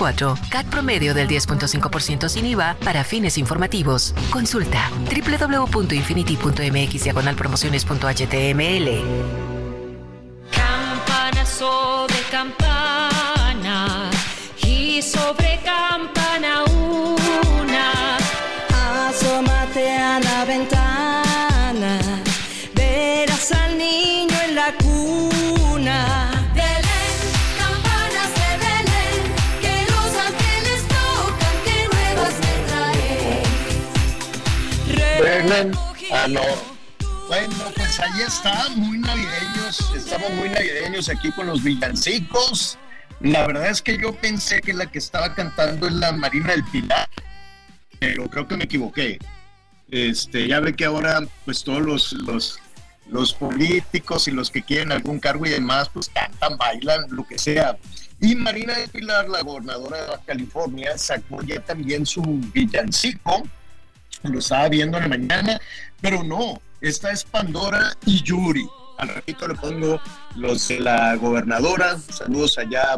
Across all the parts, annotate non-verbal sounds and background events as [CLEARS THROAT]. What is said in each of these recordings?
CAT promedio del 10.5% sin IVA para fines informativos. Consulta www.infinity.mx promociones.html. Campana sobre campana y sobre campana. Bueno, pues ahí está, muy navideños. Estamos muy navideños aquí con los villancicos. La verdad es que yo pensé que la que estaba cantando es la Marina del Pilar, pero creo que me equivoqué. Este, ya ve que ahora, pues todos los, los, políticos y los que quieren algún cargo y demás, pues cantan, bailan, lo que sea. Y Marina del Pilar, la gobernadora de California, sacó ya también su villancico. Lo estaba viendo en la mañana, pero no, esta es Pandora y Yuri. Al ratito le pongo los de la gobernadora. Saludos allá.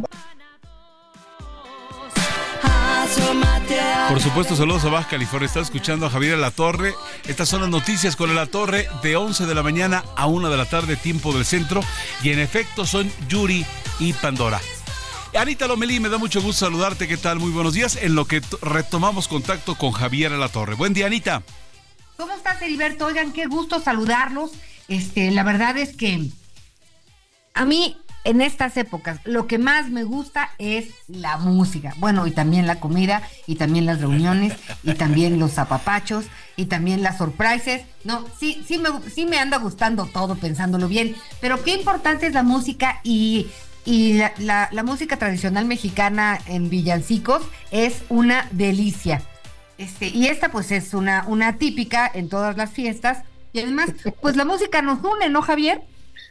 Por supuesto, saludos a Baja California. Está escuchando a Javier La Torre. Estas son las noticias con La Torre de 11 de la mañana a 1 de la tarde, tiempo del centro. Y en efecto son Yuri y Pandora. Anita Lomelí, me da mucho gusto saludarte. ¿Qué tal? Muy buenos días. En lo que retomamos contacto con Javier La Torre. Buen día, Anita. ¿Cómo estás, Heriberto? Oigan, qué gusto saludarlos. Este, la verdad es que a mí en estas épocas lo que más me gusta es la música. Bueno, y también la comida, y también las reuniones, y también los zapapachos, y también las surprises. No, sí, sí me, sí me anda gustando todo pensándolo bien, pero qué importante es la música y y la, música tradicional mexicana en villancicos es una delicia. Este, y esta pues es una, una típica en todas las fiestas. Y además, pues la música nos une, ¿no, Javier?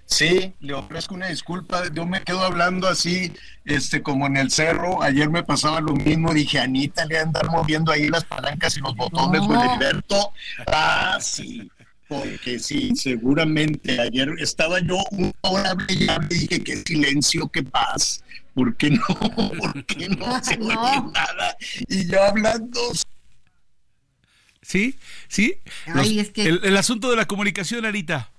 Sí, le ofrezco una disculpa. Yo me quedo hablando así, este, como en el cerro. Ayer me pasaba lo mismo. Dije, Anita, le andar moviendo ahí las palancas y los botones, No. o Heriberto. Ah, sí. Porque sí, seguramente ayer estaba yo una hora y dije qué silencio, qué paz. ¿Por qué no? [LAUGHS] ¿Por qué no [LAUGHS] se No. oye nada? Y yo hablando ¿Sí? ¿Sí? Ay, es que- el, el asunto de la comunicación, Anita.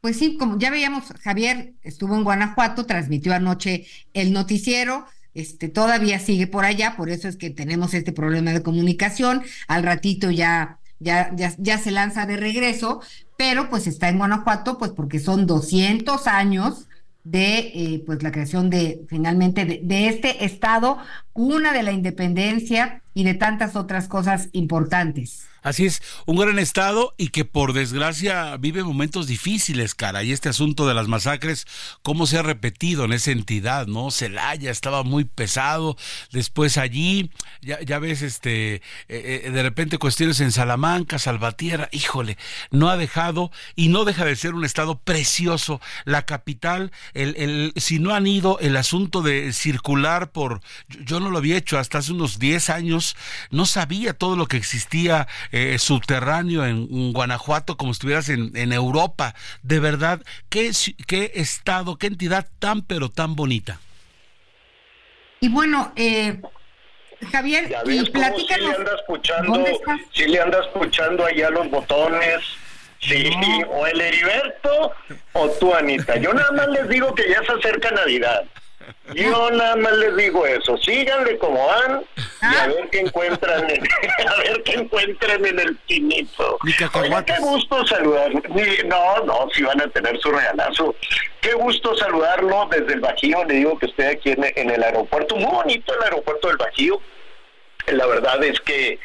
Pues sí, como ya veíamos, Javier estuvo en Guanajuato, transmitió anoche el noticiero, este todavía sigue por allá, por eso es que tenemos este problema de comunicación. Al ratito ya, ya, ya, ya se lanza de regreso, pero pues está en Guanajuato, pues porque son 200 años de eh, pues la creación de finalmente de, este estado, cuna de la independencia y de tantas otras cosas importantes. Así es, un gran estado y que por desgracia vive momentos difíciles, cara. Y este asunto de las masacres, cómo se ha repetido en esa entidad, ¿no? Celaya estaba muy pesado, después allí, ya, ya ves, este, eh, eh, de repente cuestiones en Salamanca, Salvatierra, híjole, no ha dejado y no deja de ser un estado precioso. La capital, el, el, si no han ido, el asunto de circular por, yo, yo no lo había hecho hasta hace unos 10 años, no sabía todo lo que existía subterráneo en, en Guanajuato como si estuvieras en, en Europa. De verdad, qué, qué estado, qué entidad tan pero tan bonita. Y bueno, eh, Javier, Ya ves platícanos. le anda escuchando, ¿Dónde estás? sí le anda escuchando allá los botones. Sí, o el Heriberto o tú, Anita. Yo nada más les digo que ya se acerca Navidad. Yo nada más les digo eso. Síganle como van y a ver qué encuentran, en, [LAUGHS] a ver qué encuentran en el pinito. Oiga, qué gusto saludar. No, no, si van a tener su regalazo. Qué gusto saludarlo desde el Bajío. Le digo que estoy aquí en, en el aeropuerto. Muy bonito el aeropuerto del Bajío. La verdad es que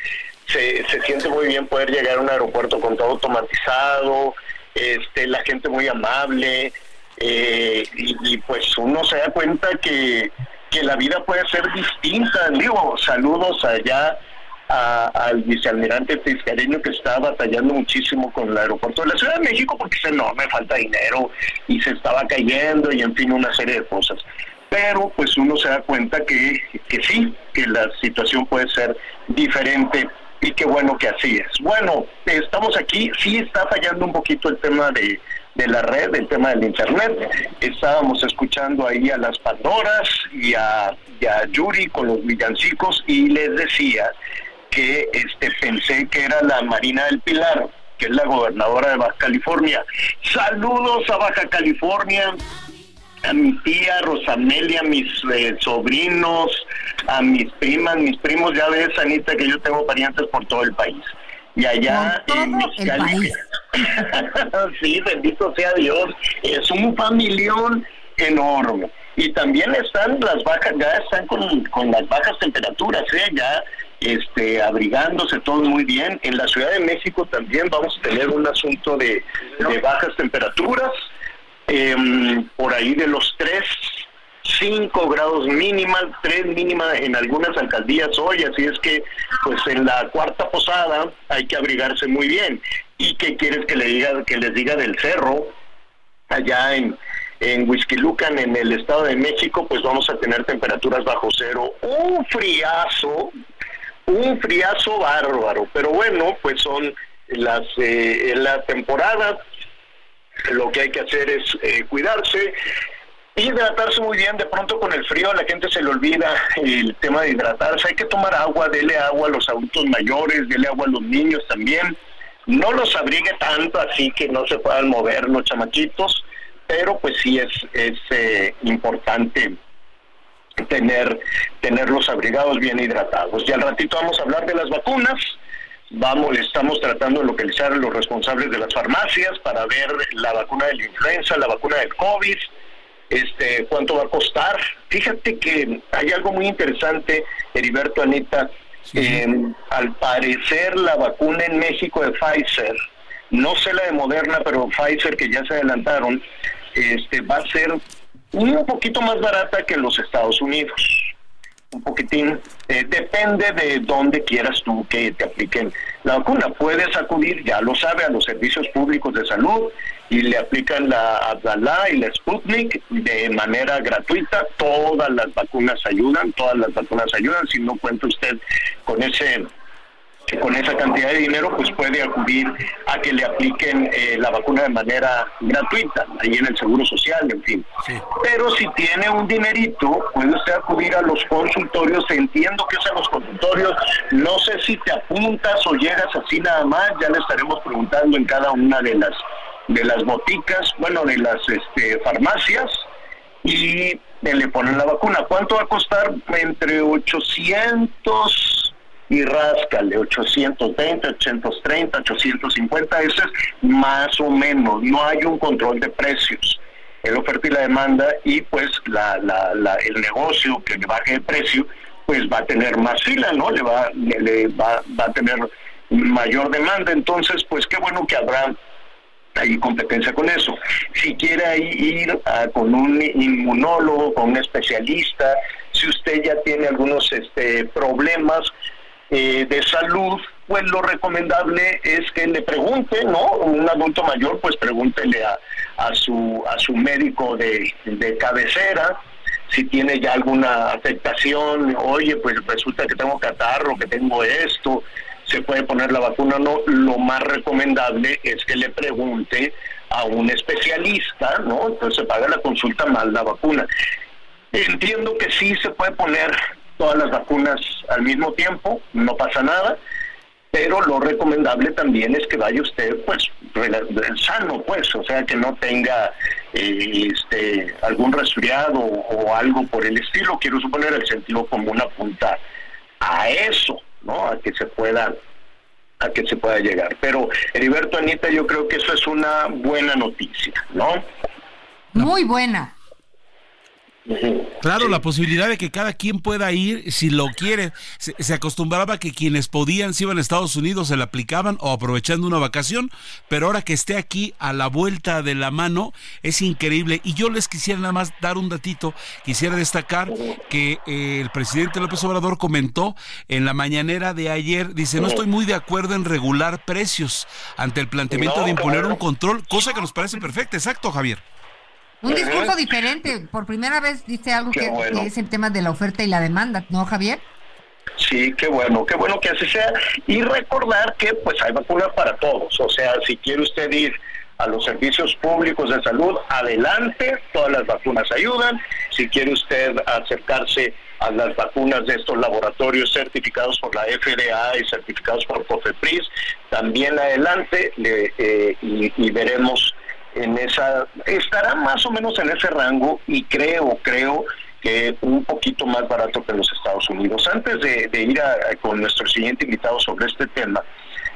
se, se siente muy bien poder llegar a un aeropuerto con todo automatizado, este, la gente muy amable, eh, y, pues uno se da cuenta que, que la vida puede ser distinta. Digo, saludos allá al vicealmirante Tiscareño que está batallando muchísimo con el aeropuerto de la Ciudad de México porque dice, no, me falta dinero y se estaba cayendo y en fin, una serie de cosas pero pues uno se da cuenta que, que sí, que la situación puede ser diferente y qué bueno que así es. Bueno, estamos aquí, sí está fallando un poquito el tema de, de la red, el tema del internet. Estábamos escuchando ahí a las Pandoras y a, a Yuri con los villancicos y les decía que este pensé que era la Marina del Pilar, que es la gobernadora de Baja California. Saludos a Baja California, a mi tía Rosamelia, a mis eh, sobrinos, a mis primas, mis primos, ya ves, Anita, que yo tengo parientes por todo el país. Y allá en Mexicali, [LAUGHS] sí, bendito sea Dios, es un familión enorme. Y también están las bajas, ya están con, con las bajas temperaturas, ¿eh? ya este, abrigándose todos muy bien. En la Ciudad de México también vamos a tener un asunto de, de bajas temperaturas, em, por ahí de los 3, 5 grados mínimas, 3 mínimas en algunas alcaldías hoy, así es que pues en la cuarta posada hay que abrigarse muy bien. ¿Y qué quieres que le diga que les diga del cerro? Allá en en Huizquilucan, en el Estado de México, pues vamos a tener temperaturas bajo cero, un friazo, un friazo bárbaro, pero bueno, pues son las eh, la temporada, lo que hay que hacer es eh, cuidarse, hidratarse muy bien, de pronto con el frío a la gente se le olvida el tema de hidratarse, hay que tomar agua, dele agua a los adultos mayores, dele agua a los niños también, no los abrigue tanto así que no se puedan mover los chamaquitos, pero pues sí es, es eh, importante tener tenerlos abrigados bien hidratados. Y al ratito vamos a hablar de las vacunas. Vamos, estamos tratando de localizar a los responsables de las farmacias para ver la vacuna de la influenza, la vacuna del COVID, este, cuánto va a costar. Fíjate que hay algo muy interesante, Heriberto Anita. Eh, al parecer la vacuna en México de Pfizer, no sé la de Moderna, pero Pfizer que ya se adelantaron, este, va a ser un poquito más barata que en los Estados Unidos. Un poquitín. Eh, depende de dónde quieras tú que te apliquen la vacuna. Puedes acudir, ya lo sabe, a los servicios públicos de salud y le aplican la Abdalá y la Sputnik de manera gratuita. Todas las vacunas ayudan, todas las vacunas ayudan. Si no cuenta usted con ese con esa cantidad de dinero pues puede acudir a que le apliquen eh, la vacuna de manera gratuita, ahí en el Seguro Social, en fin. Pero si tiene un dinerito, puede usted acudir a los consultorios, entiendo que es en los consultorios, no sé si te apuntas o llegas así nada más, ya le estaremos preguntando en cada una de las de las boticas, bueno, de las este, farmacias, y le ponen la vacuna. ¿Cuánto va a costar? Entre 800 y ráscale, 820, 830, 850, eso es más o menos, no hay un control de precios. El oferta y la demanda y pues la, la, la- el negocio que le baje el precio pues va a tener más fila, ¿no? Le va, le, le va, va a tener mayor demanda, entonces pues qué bueno que habrá hay competencia con eso. Si quiere ir a- con un inmunólogo, con un especialista, si usted ya tiene algunos este, problemas eh, de salud, pues lo recomendable es que le pregunte, ¿no? Un adulto mayor, pues pregúntele a, a su a su médico de, de cabecera si tiene ya alguna afectación, oye, pues resulta que tengo catarro, que tengo esto, se puede poner la vacuna, no, lo más recomendable es que le pregunte a un especialista, ¿no? Entonces se paga la consulta más la vacuna. Entiendo que sí se puede poner todas las vacunas al mismo tiempo, no pasa nada, pero lo recomendable también es que vaya usted pues sano pues o sea que no tenga eh, este algún resfriado o algo por el estilo quiero suponer el sentido común apunta a eso no a que se pueda a que se pueda llegar. Pero Heriberto Anita yo creo que eso es una buena noticia no Muy buena. Claro, la posibilidad de que cada quien pueda ir si lo quiere. Se, se acostumbraba que quienes podían se iban a Estados Unidos, se la aplicaban o aprovechando una vacación, pero ahora que esté aquí a la vuelta de la mano es increíble. Y yo les quisiera nada más dar un datito, quisiera destacar que eh, el presidente López Obrador comentó en la mañanera de ayer, dice, no estoy muy de acuerdo en regular precios ante el planteamiento de imponer un control, cosa que nos parece perfecta, exacto, Javier. Un discurso diferente. Por primera vez dice algo que, bueno. que es el tema de la oferta y la demanda, ¿no, Javier? Sí, qué bueno, qué bueno que así sea. Y recordar que pues hay vacunas para todos. O sea, si quiere usted ir a los servicios públicos de salud, adelante, todas las vacunas ayudan. Si quiere usted acercarse a las vacunas de estos laboratorios certificados por la FDA y certificados por COFEPRIS, también adelante le- eh, y, y veremos en esa, estará más o menos en ese rango y creo, creo que un poquito más barato que los Estados Unidos. Antes de, de ir a- a- con nuestro siguiente invitado sobre este tema,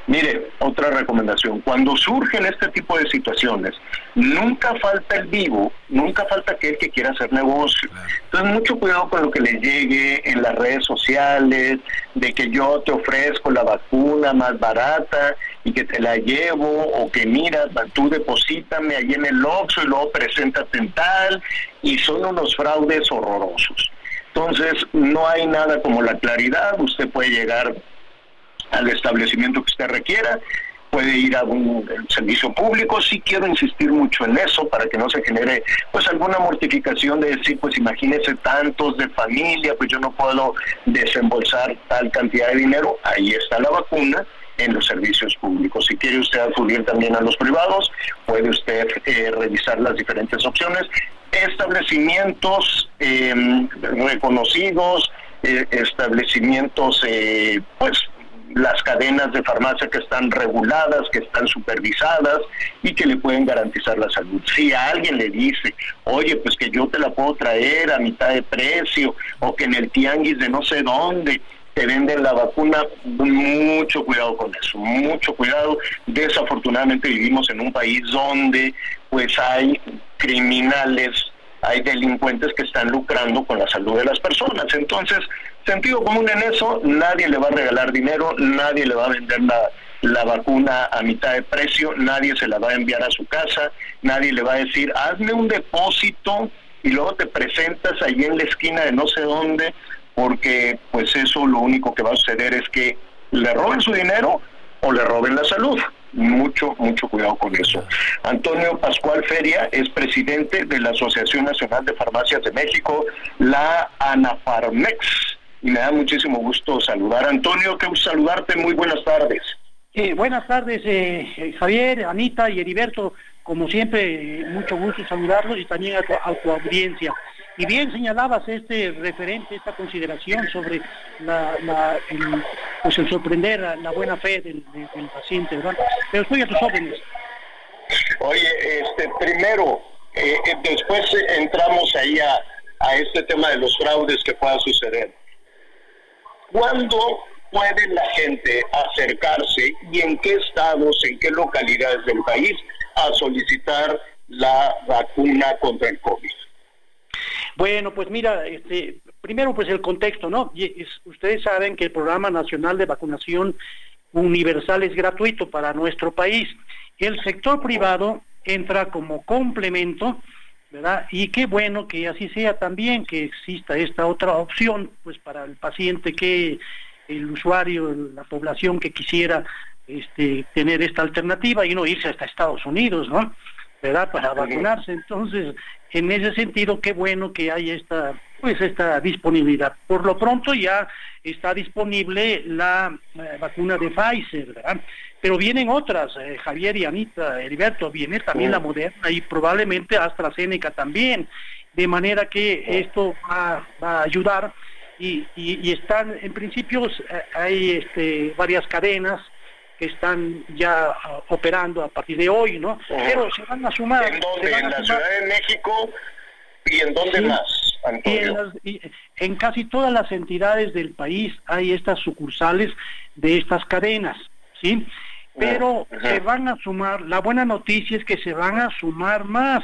mire, otra recomendación, cuando surgen este tipo de situaciones, nunca falta el vivo, nunca falta aquel que quiera hacer negocio. Entonces, mucho cuidado con lo que le llegue en las redes sociales, de que yo te ofrezco la vacuna más barata que te la llevo, o que mira, tú deposítame ahí en el Oxxo y luego preséntate en tal, y son unos fraudes horrorosos. Entonces, no hay nada como la claridad, usted puede llegar al establecimiento que usted requiera, puede ir a un servicio público, sí quiero insistir mucho en eso para que no se genere pues alguna mortificación de decir, pues imagínese tantos de familia, pues yo no puedo desembolsar tal cantidad de dinero, ahí está la vacuna en los servicios públicos. Si quiere usted acudir también a los privados, puede usted eh, revisar las diferentes opciones. Establecimientos eh, reconocidos, eh, establecimientos, eh, pues las cadenas de farmacia que están reguladas, que están supervisadas y que le pueden garantizar la salud. Si a alguien le dice, oye, pues que yo te la puedo traer a mitad de precio o que en el tianguis de no sé dónde te venden la vacuna, mucho cuidado con eso, mucho cuidado. Desafortunadamente vivimos en un país donde pues hay criminales hay delincuentes que están lucrando con la salud de las personas. Entonces, sentido común en eso, nadie le va a regalar dinero, nadie le va a vender la, la vacuna a mitad de precio, nadie se la va a enviar a su casa, nadie le va a decir, hazme un depósito y luego te presentas ahí en la esquina de no sé dónde, porque pues eso lo único que va a suceder es que le roben su dinero o le roben la salud. Mucho, mucho cuidado con eso. Antonio Pascual Feria es presidente de la Asociación Nacional de Farmacias de México, la ANAFARMEX. Y me da muchísimo gusto saludar. Antonio, gusto saludarte. Muy buenas tardes. Buenas tardes, eh, eh, Javier, Anita y Heriberto. Como siempre, eh, mucho gusto saludarlos y también a tu audiencia. Y bien señalabas este referente, esta consideración sobre la, la- el, pues el sorprender la buena fe del, paciente, ¿verdad? Pero estoy a tus órdenes. Oye, este, primero, eh, eh, después entramos ahí a, este tema de los fraudes que pueda suceder. ¿Cuándo puede la gente acercarse y en qué estados, en qué localidades del país a solicitar la vacuna contra el COVID? Bueno, pues mira, este, primero pues el contexto, ¿no? Y es- ustedes saben que el Programa Nacional de Vacunación Universal es gratuito para nuestro país. El sector privado entra como complemento, ¿verdad? Y qué bueno que así sea también, que exista esta otra opción, pues para el paciente que el usuario, la población que quisiera este, tener esta alternativa y no irse hasta Estados Unidos, ¿no? ¿verdad? Para vacunarse. Entonces, en ese sentido, qué bueno que hay esta, pues esta disponibilidad. Por lo pronto ya está disponible la eh, vacuna de Pfizer, ¿verdad? Pero vienen otras, eh, Javier y Anita, Heriberto, viene también la Moderna y probablemente AstraZeneca también. de manera que esto va, va a ayudar y, y- y están, en principio, eh, hay este, varias cadenas que están ya ah, operando a partir de hoy, ¿no? Pero se van a sumar. ¿En dónde? ¿En la Ciudad de México? ¿Y en dónde Sí. más, y en, las- y en casi todas las entidades del país hay estas sucursales de estas cadenas, ¿sí? Pero se van a sumar, la buena noticia es que se van a sumar más.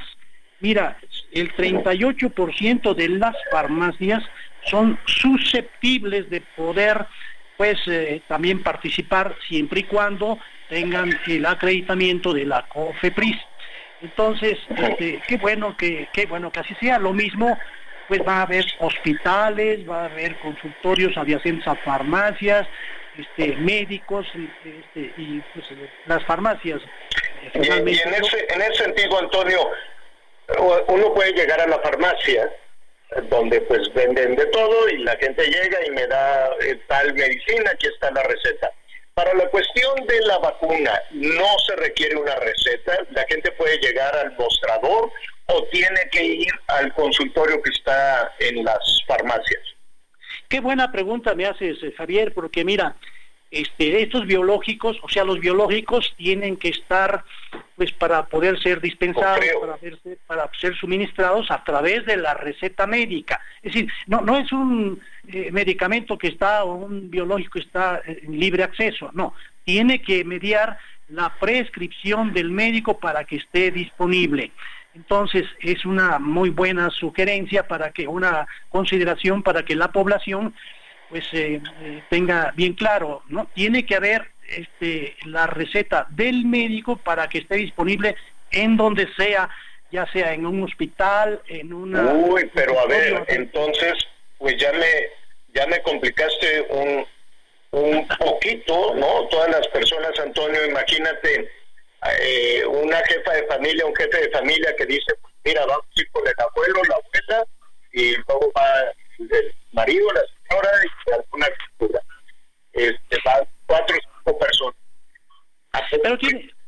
Mira, el 38% de las farmacias son susceptibles de poder, pues, eh, también participar siempre y cuando tengan el acreditamiento de la COFEPRIS. Entonces, este, qué bueno que, qué bueno que así sea. Lo mismo, pues va a haber hospitales, va a haber consultorios adyacentes a farmacias, este, médicos este, y pues, las farmacias. eh, Y, y finalmente, en, ese, en ese sentido, Antonio, uno puede llegar a la farmacia, eh, donde pues venden de todo y la gente llega y me da eh, tal medicina, aquí está la receta. Para la cuestión de la vacuna, no se requiere una receta, la gente puede llegar al mostrador o tiene que ir al consultorio que está en las farmacias. Qué buena pregunta me haces, eh, Javier, porque mira, este, estos biológicos, o sea, los biológicos tienen que estar, pues, para poder ser dispensados, para, verse- para ser suministrados a través de la receta médica. Es decir, no, no es un eh, medicamento que está, o un biológico que está eh, en libre acceso, no, tiene que mediar la prescripción del médico para que esté disponible. Entonces, es una muy buena sugerencia para que, una consideración para que la población pues eh, tenga bien claro, ¿no? Tiene que haber este, la receta del médico para que esté disponible en donde sea, ya sea en un hospital, en una... Uy, pero a ver, entonces, pues ya me, ya me complicaste un, un poquito, ¿no? Todas las personas, Antonio, imagínate eh, una jefa de familia, un jefe de familia que dice, mira, vamos a ir con el abuelo, la abuela, y luego va el marido, la señora y alguna criatura. Este, van cuatro o cinco personas. Pero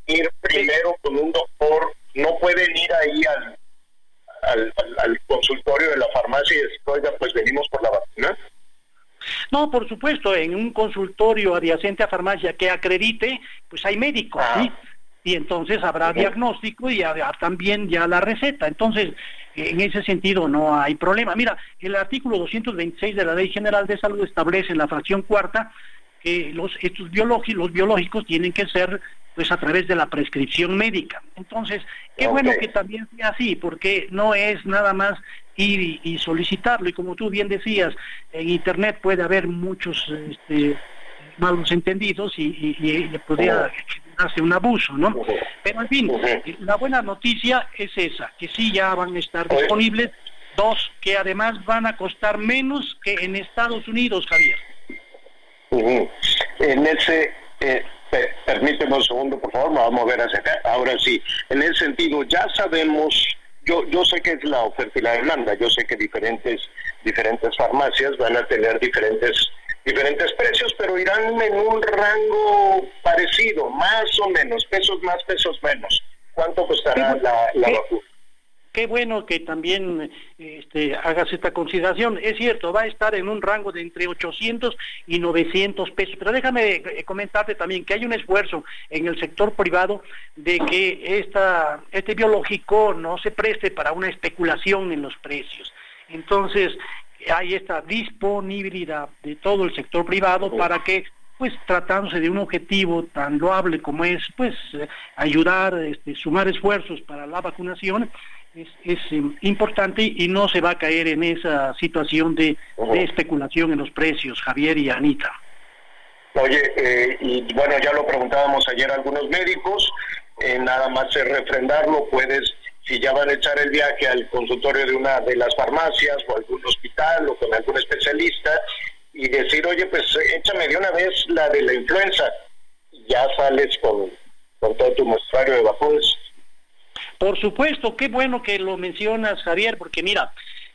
ir primero con un doctor, no pueden ir ahí al, al, al- al consultorio de la farmacia y decir, oiga, pues venimos por la vacuna. No, por supuesto, en un consultorio adyacente a farmacia que acredite, pues hay médicos, ¿sí? Y entonces habrá diagnóstico y habrá también ya la receta. Entonces, en ese sentido no hay problema. Mira, el artículo 226 de la Ley General de Salud establece en la fracción cuarta que los estos biológicos, los biológicos tienen que ser pues a través de la prescripción médica. Entonces, qué bueno que también sea así, porque no es nada más ir y, y solicitarlo. Y como tú bien decías, en Internet puede haber muchos este, malos entendidos y, y- y- y podría hacer un abuso, ¿no? Pero en fin, la buena noticia es esa, que sí ya van a estar disponibles. Dos, que además van a costar menos que en Estados Unidos, Javier. En ese, eh, pe- permíteme un segundo, por favor, vamos a mover hacia acá. Ahora sí, en ese sentido, ya sabemos, yo, yo sé que es la oferta y la demanda, yo sé que diferentes, diferentes farmacias van a tener diferentes, diferentes precios, pero irán en un rango parecido, más o menos, pesos más, pesos menos. ¿Cuánto costará la, la vacuna? Qué bueno que también este, hagas esta consideración. Es cierto, va a estar en un rango de entre 800 y 900 pesos. Pero déjame eh, comentarte también que hay un esfuerzo en el sector privado de que esta, este biológico no se preste para una especulación en los precios. Entonces, hay esta disponibilidad de todo el sector privado para que pues tratándose de un objetivo tan loable como es pues eh, ayudar, este, sumar esfuerzos para la vacunación, es, es, eh, importante y no se va a caer en esa situación de, de especulación en los precios, Javier y Anita. Oye, eh, y bueno, ya lo preguntábamos ayer a algunos médicos, eh, nada más es refrendarlo, puedes, si ya van a echar el viaje al consultorio de una de las farmacias o algún hospital o con algún especialista y decir, oye, pues échame de una vez la de la influenza, ya sales con, con todo tu muestrario de vacunas. Por supuesto, qué bueno que lo mencionas, Javier, porque mira,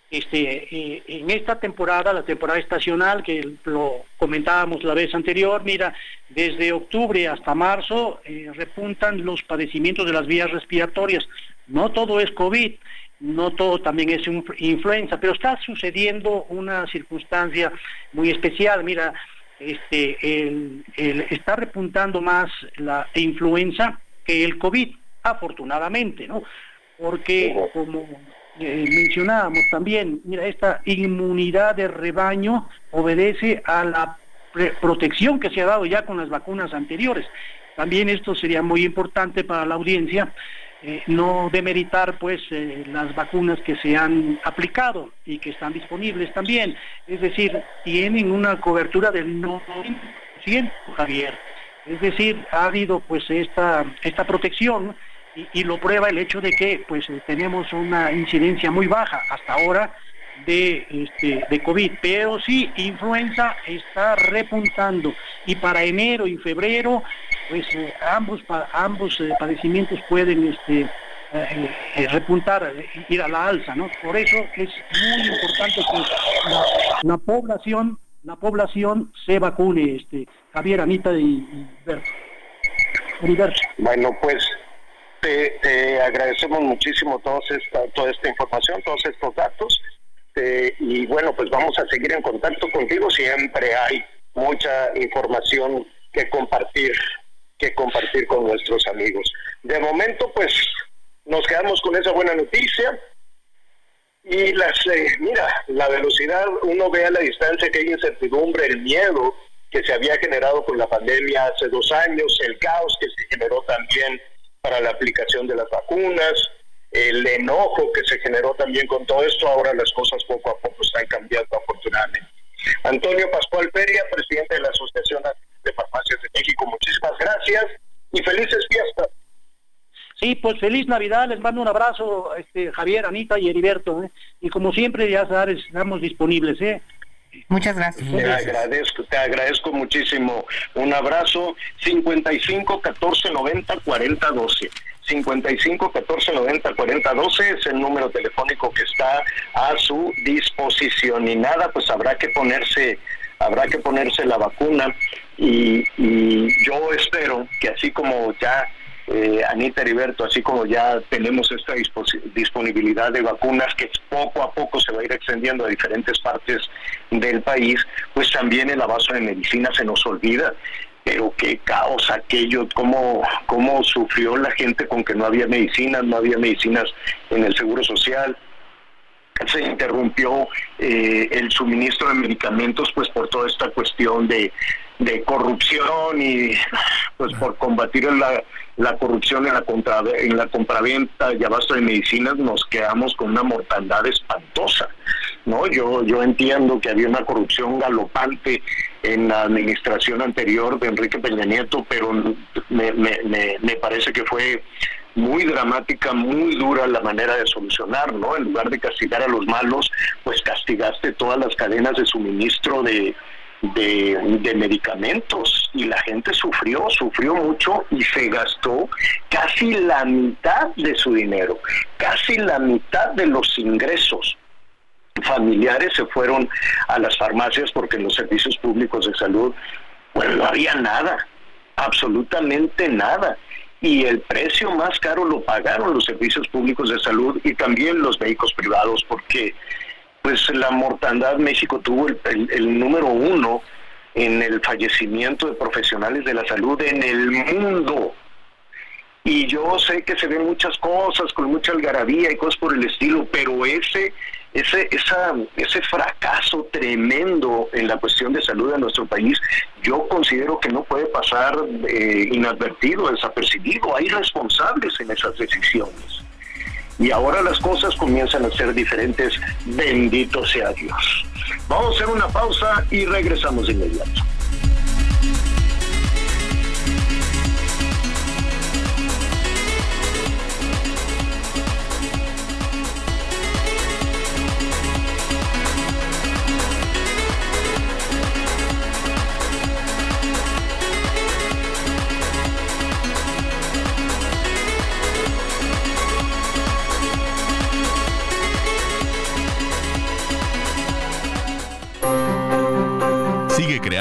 este, eh, en esta temporada, la temporada estacional, que lo comentábamos la vez anterior, mira, desde octubre hasta marzo eh, repuntan los padecimientos de las vías respiratorias. No todo es COVID. no todo también es influenza, pero está sucediendo una circunstancia muy especial. Mira, este, está repuntando más la influenza que el COVID, afortunadamente, ¿no? Porque como eh, mencionábamos también, mira, esta inmunidad de rebaño obedece a la protección que se ha dado ya con las vacunas anteriores. También esto sería muy importante para la audiencia, eh, no demeritar pues eh, las vacunas que se han aplicado y que están disponibles también. Es decir, tienen una cobertura del 90%, Javier. Es decir, ha habido pues esta, esta protección y, y lo prueba el hecho de que pues eh, tenemos una incidencia muy baja hasta ahora de, este, de COVID, pero sí, influenza está repuntando y para enero y febrero, pues eh, ambos, pa- ambos eh, padecimientos pueden este, eh, repuntar, ir a la alza, ¿no? Por eso es muy importante que la, la población, la población se vacune, este, Javier, Anita y, y Berto. Bueno, pues te, te agradecemos muchísimo todos esta, toda esta información, todos estos datos. Eh, y bueno, pues vamos a seguir en contacto contigo. Siempre hay mucha información que compartir, que compartir con nuestros amigos. De momento, pues nos quedamos con esa buena noticia. Y las, eh, mira, la velocidad, uno ve a la distancia que hay incertidumbre, el miedo que se había generado con la pandemia hace dos años, el caos que se generó también para la aplicación de las vacunas, el enojo que se generó también con todo esto, ahora las cosas poco a poco están cambiando afortunadamente. Antonio Pascual Peria, presidente de la Asociación de Farmacias de México, muchísimas gracias y felices fiestas. Sí, pues feliz Navidad, les mando un abrazo, este, Javier, Anita y Heriberto, ¿eh? y como siempre ya sabes, estamos disponibles, ¿eh? Muchas gracias. Te agradezco, te agradezco muchísimo. Un abrazo. 55 14 90 40 12. 55 14 90 40 12 es el número telefónico que está a su disposición y nada, pues habrá que ponerse habrá que ponerse la vacuna y, yo espero que así como ya eh, Anita Heriberto, así como ya tenemos esta disponibilidad de vacunas que poco a poco se va a ir extendiendo a diferentes partes del país, pues también el abasto de medicina se nos olvida. Pero qué caos aquello, cómo, cómo sufrió la gente con que no había medicinas, no había medicinas en el Seguro Social, se interrumpió eh, el suministro de medicamentos pues por toda esta cuestión de, de corrupción y pues por combatir la, la corrupción en la compraventa y abasto de medicinas nos quedamos con una mortandad espantosa no yo yo entiendo que había una corrupción galopante en la administración anterior de Enrique Peña Nieto pero me, me, me, me parece que fue muy dramática, muy dura la manera de solucionar, ¿no? En lugar de castigar a los malos, pues castigaste todas las cadenas de suministro de, de, medicamentos y la gente sufrió, sufrió mucho y se gastó casi la mitad de su dinero, casi la mitad de los ingresos. Familiares se fueron a las farmacias porque en los servicios públicos de salud, pues no había nada, absolutamente nada. Y el precio más caro lo pagaron los servicios públicos de salud y también los vehículos privados porque pues la mortandad México tuvo el, el- número uno en el fallecimiento de profesionales de la salud en el mundo y yo sé que se ven muchas cosas con mucha algarabía y cosas por el estilo, pero ese ese esa, ese fracaso tremendo en la cuestión de salud de nuestro país, yo considero que no puede pasar eh, inadvertido, desapercibido. Hay responsables en esas decisiones. Y ahora las cosas comienzan a ser diferentes. Bendito sea Dios. Vamos a hacer una pausa y regresamos de inmediato.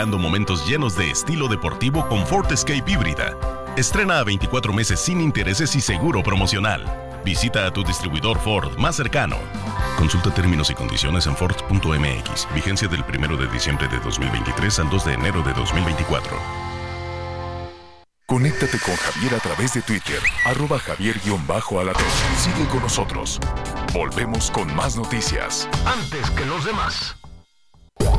Creando momentos llenos de estilo deportivo con Ford Escape híbrida. Estrena a 24 meses sin intereses y seguro promocional. Visita a tu distribuidor Ford más cercano. Consulta términos y condiciones en Ford.mx. Vigencia del 1 de diciembre de 2023 al 2 de enero de 2024. Conéctate con Javier a través de Twitter, arroba javier-alatón. Sigue con nosotros. Volvemos con más noticias. Antes que los demás.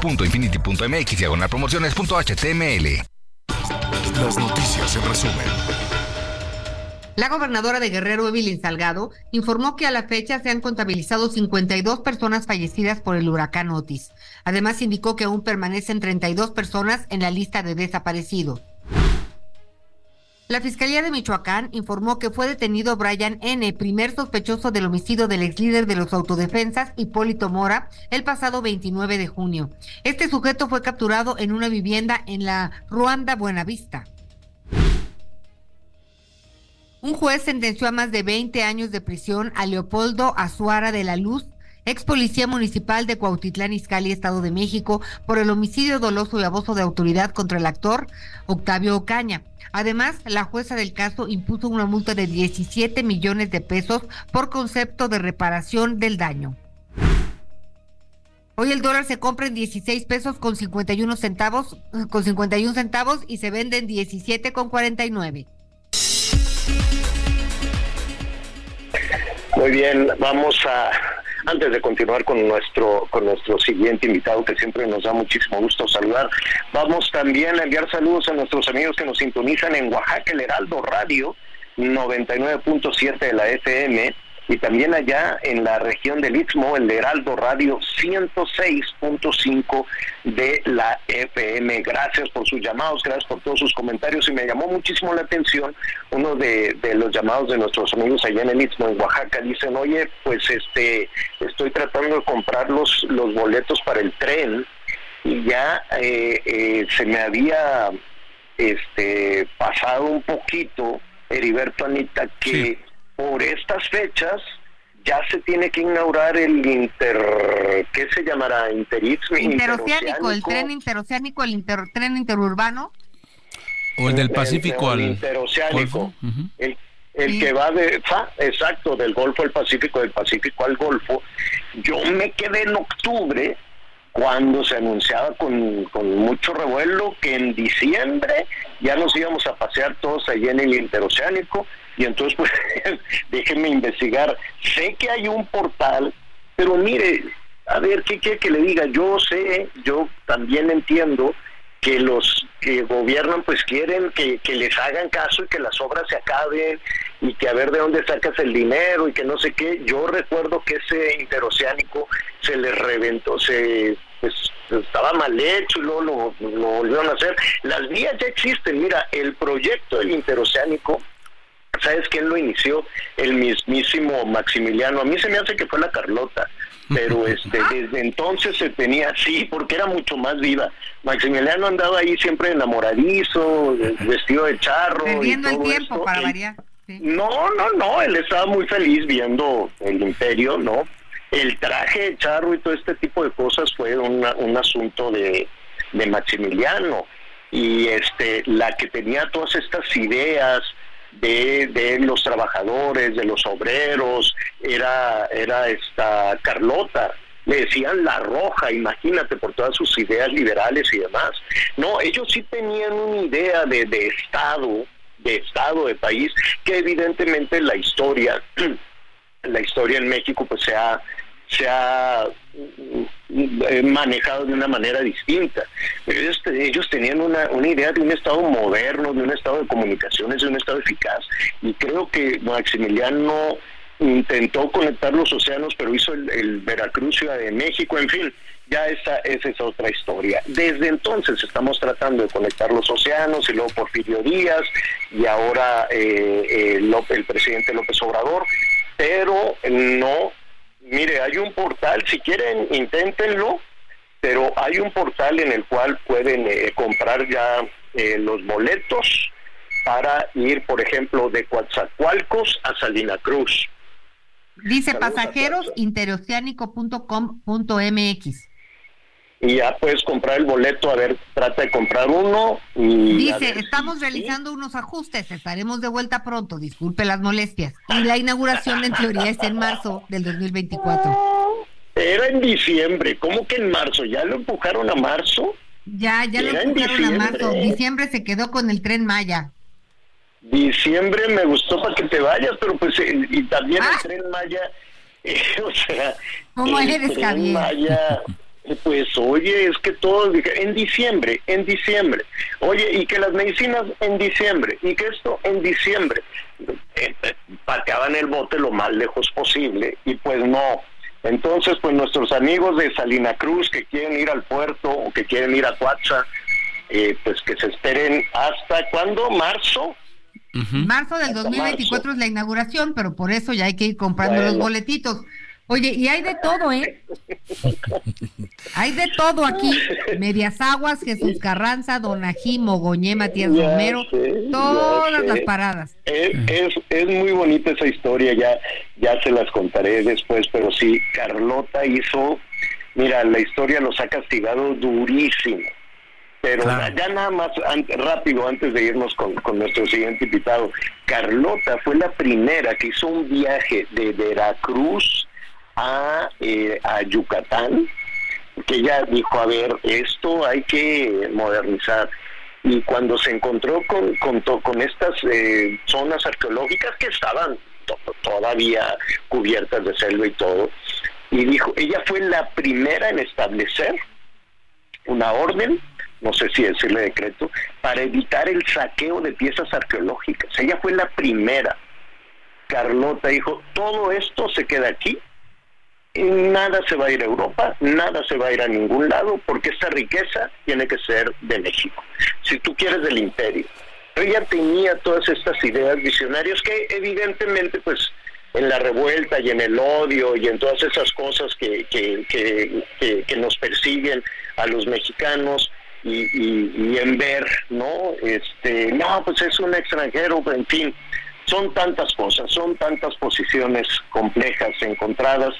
www.infinity.mx diagonal promociones.html. Las noticias en resumen. La gobernadora de Guerrero, Evelyn Salgado, informó que a la fecha se han contabilizado 52 personas fallecidas por el huracán Otis. Además, indicó que aún permanecen 32 personas en la lista de desaparecidos. La Fiscalía de Michoacán informó que fue detenido Brian N., primer sospechoso del homicidio del ex líder de los autodefensas, Hipólito Mora, el pasado 29 de junio. Este sujeto fue capturado en una vivienda en la Ruanda Buenavista. Un juez sentenció a más de 20 años de prisión a Leopoldo Azuara de la Luz, ex policía municipal de Cuautitlán Izcalli, Estado de México, por el homicidio doloso y abuso de autoridad contra el actor Octavio Ocaña. Además, la jueza del caso impuso una multa de 17 millones de pesos por concepto de reparación del daño. Hoy el dólar se compra en 16 pesos con 51 centavos, con 51 centavos y se vende en 17 con 49. Muy bien, vamos a antes de continuar con nuestro con nuestro siguiente invitado que siempre nos da muchísimo gusto saludar, vamos también a enviar saludos a nuestros amigos que nos sintonizan en Oaxaca, el Heraldo Radio 99.7 de la FM y también allá en la región del Istmo, el Heraldo Radio 106.5 de la FM. Gracias por sus llamados, gracias por todos sus comentarios y me llamó muchísimo la atención uno de, los llamados de nuestros amigos allá en el Istmo, en Oaxaca. Dicen, oye, pues este, estoy tratando de comprar los, los boletos para el tren y ya eh, eh, se me había este pasado un poquito, Heriberto Anita, que por estas fechas ya se tiene que inaugurar el inter, ¿qué se llamará? Interismo, Interoceánico, el tren interoceánico, el inter- tren interurbano. O el del Pacífico el al interoceánico, Golfo. Ujú. el, el que va de, fa, exacto, del Golfo al Pacífico, del Pacífico al Golfo. Yo me quedé en octubre cuando se anunciaba con, con mucho revuelo que en diciembre ya nos íbamos a pasear todos allí en el interoceánico y entonces pues [LAUGHS] déjenme investigar. Sé que hay un portal, pero mire, a ver, ¿qué quiere que le diga? Yo sé, yo también entiendo que los que gobiernan pues quieren que, que les hagan caso y que las obras se acaben y que a ver de dónde sacas el dinero y que no sé qué. Yo recuerdo que ese interoceánico se les reventó, se pues estaba mal hecho y luego lo, lo volvieron a hacer. Las vías ya existen, mira, el proyecto del interoceánico ¿Sabes quién lo inició? El mismísimo Maximiliano. A mí se me hace que fue la Carlota, pero [LAUGHS] este desde entonces se tenía, sí, porque era mucho más viva. Maximiliano andaba ahí siempre enamoradizo, vestido de charro. y Perdiendo el todo tiempo esto. para variar. No, no, no, él estaba muy feliz viendo el imperio, ¿no? El traje de charro y todo este tipo de cosas fue una- un asunto de, de Maximiliano. Y este, la que tenía todas estas ideas de, de los trabajadores, de los obreros, era, era esta Carlota. Le decían la roja, imagínate, por todas sus ideas liberales y demás. No, ellos sí tenían una idea de, de Estado, de Estado, de país, que evidentemente la historia, [CLEARS THROAT] la historia en México pues se ha, se ha manejado de una manera distinta. Ellos, te- ellos tenían una, una idea de un Estado moderno, de un Estado de comunicaciones, de un Estado eficaz. Y creo que Maximiliano intentó conectar los océanos, pero hizo el, el Veracruz Ciudad de México, en fin, ya esa, es otra historia. Desde entonces estamos tratando de conectar los océanos y luego Porfirio Díaz y ahora eh, eh, el presidente López Obrador, pero no, mire, hay un portal, si quieren inténtenlo, pero hay un portal en el cual pueden eh, comprar ya eh, los boletos para ir, por ejemplo, de Coatzacoalcos a Salina Cruz. Dice pasajeros interoceánico.com.mx. Y ya puedes comprar el boleto, a ver, trata de comprar uno y... Dice, estamos realizando unos ajustes, estaremos de vuelta pronto, disculpe las molestias. Y la inauguración en teoría es en marzo del 2024. Era en diciembre, ¿cómo que en marzo? ¿Ya lo empujaron a marzo? Ya, ya lo Era en empujaron a marzo. diciembre. Se quedó con el tren Maya. Diciembre me gustó para que te vayas, pero pues, eh, y también Ah. el tren Maya, eh, [LAUGHS] o sea... ¿Cómo el eres, Tren Javier? Maya, pues oye, es que todo, en diciembre, en diciembre. Oye, y que las medicinas en diciembre, y que esto en diciembre. Eh, eh, pateaban el bote lo más lejos posible, y pues no. Entonces, pues nuestros amigos de Salina Cruz que quieren ir al puerto o que quieren ir a Coatza, eh, pues que se esperen hasta cuándo, marzo. Marzo del 2024 es la inauguración, pero por eso ya hay que ir comprando los boletitos. Oye, y hay de todo, ¿eh? Hay de todo aquí. Medias Aguas, Jesús Carranza, Donají, Mogoñé, Matías Ya Romero, sé, todas las paradas. Es, es, es muy bonita esa historia, ya, ya se las contaré después, pero sí, Carlota hizo, mira, la historia los ha castigado durísimo. Pero Claro. ya nada más an- rápido, antes de irnos con, con nuestro siguiente invitado, Carlota fue la primera que hizo un viaje de Veracruz a, eh, a Yucatán, que ella dijo, a ver, esto hay que modernizar. Y cuando se encontró con, con, con estas eh, zonas arqueológicas que estaban to- todavía cubiertas de selva y todo, y dijo, ella fue la primera en establecer una orden, no sé si decirle decreto, para evitar el saqueo de piezas arqueológicas. Ella fue la primera. Carlota dijo, todo esto se queda aquí, nada se va a ir a Europa, nada se va a ir a ningún lado, porque esta riqueza tiene que ser de México. Si tú quieres del imperio. Ella tenía todas estas ideas visionarias que evidentemente pues en la revuelta y en el odio y en todas esas cosas que, que, que, que- que nos persiguen a los mexicanos y, y- y en ver, ¿no? Este, no, pues es un extranjero, en fin, son tantas cosas, son tantas posiciones complejas, encontradas,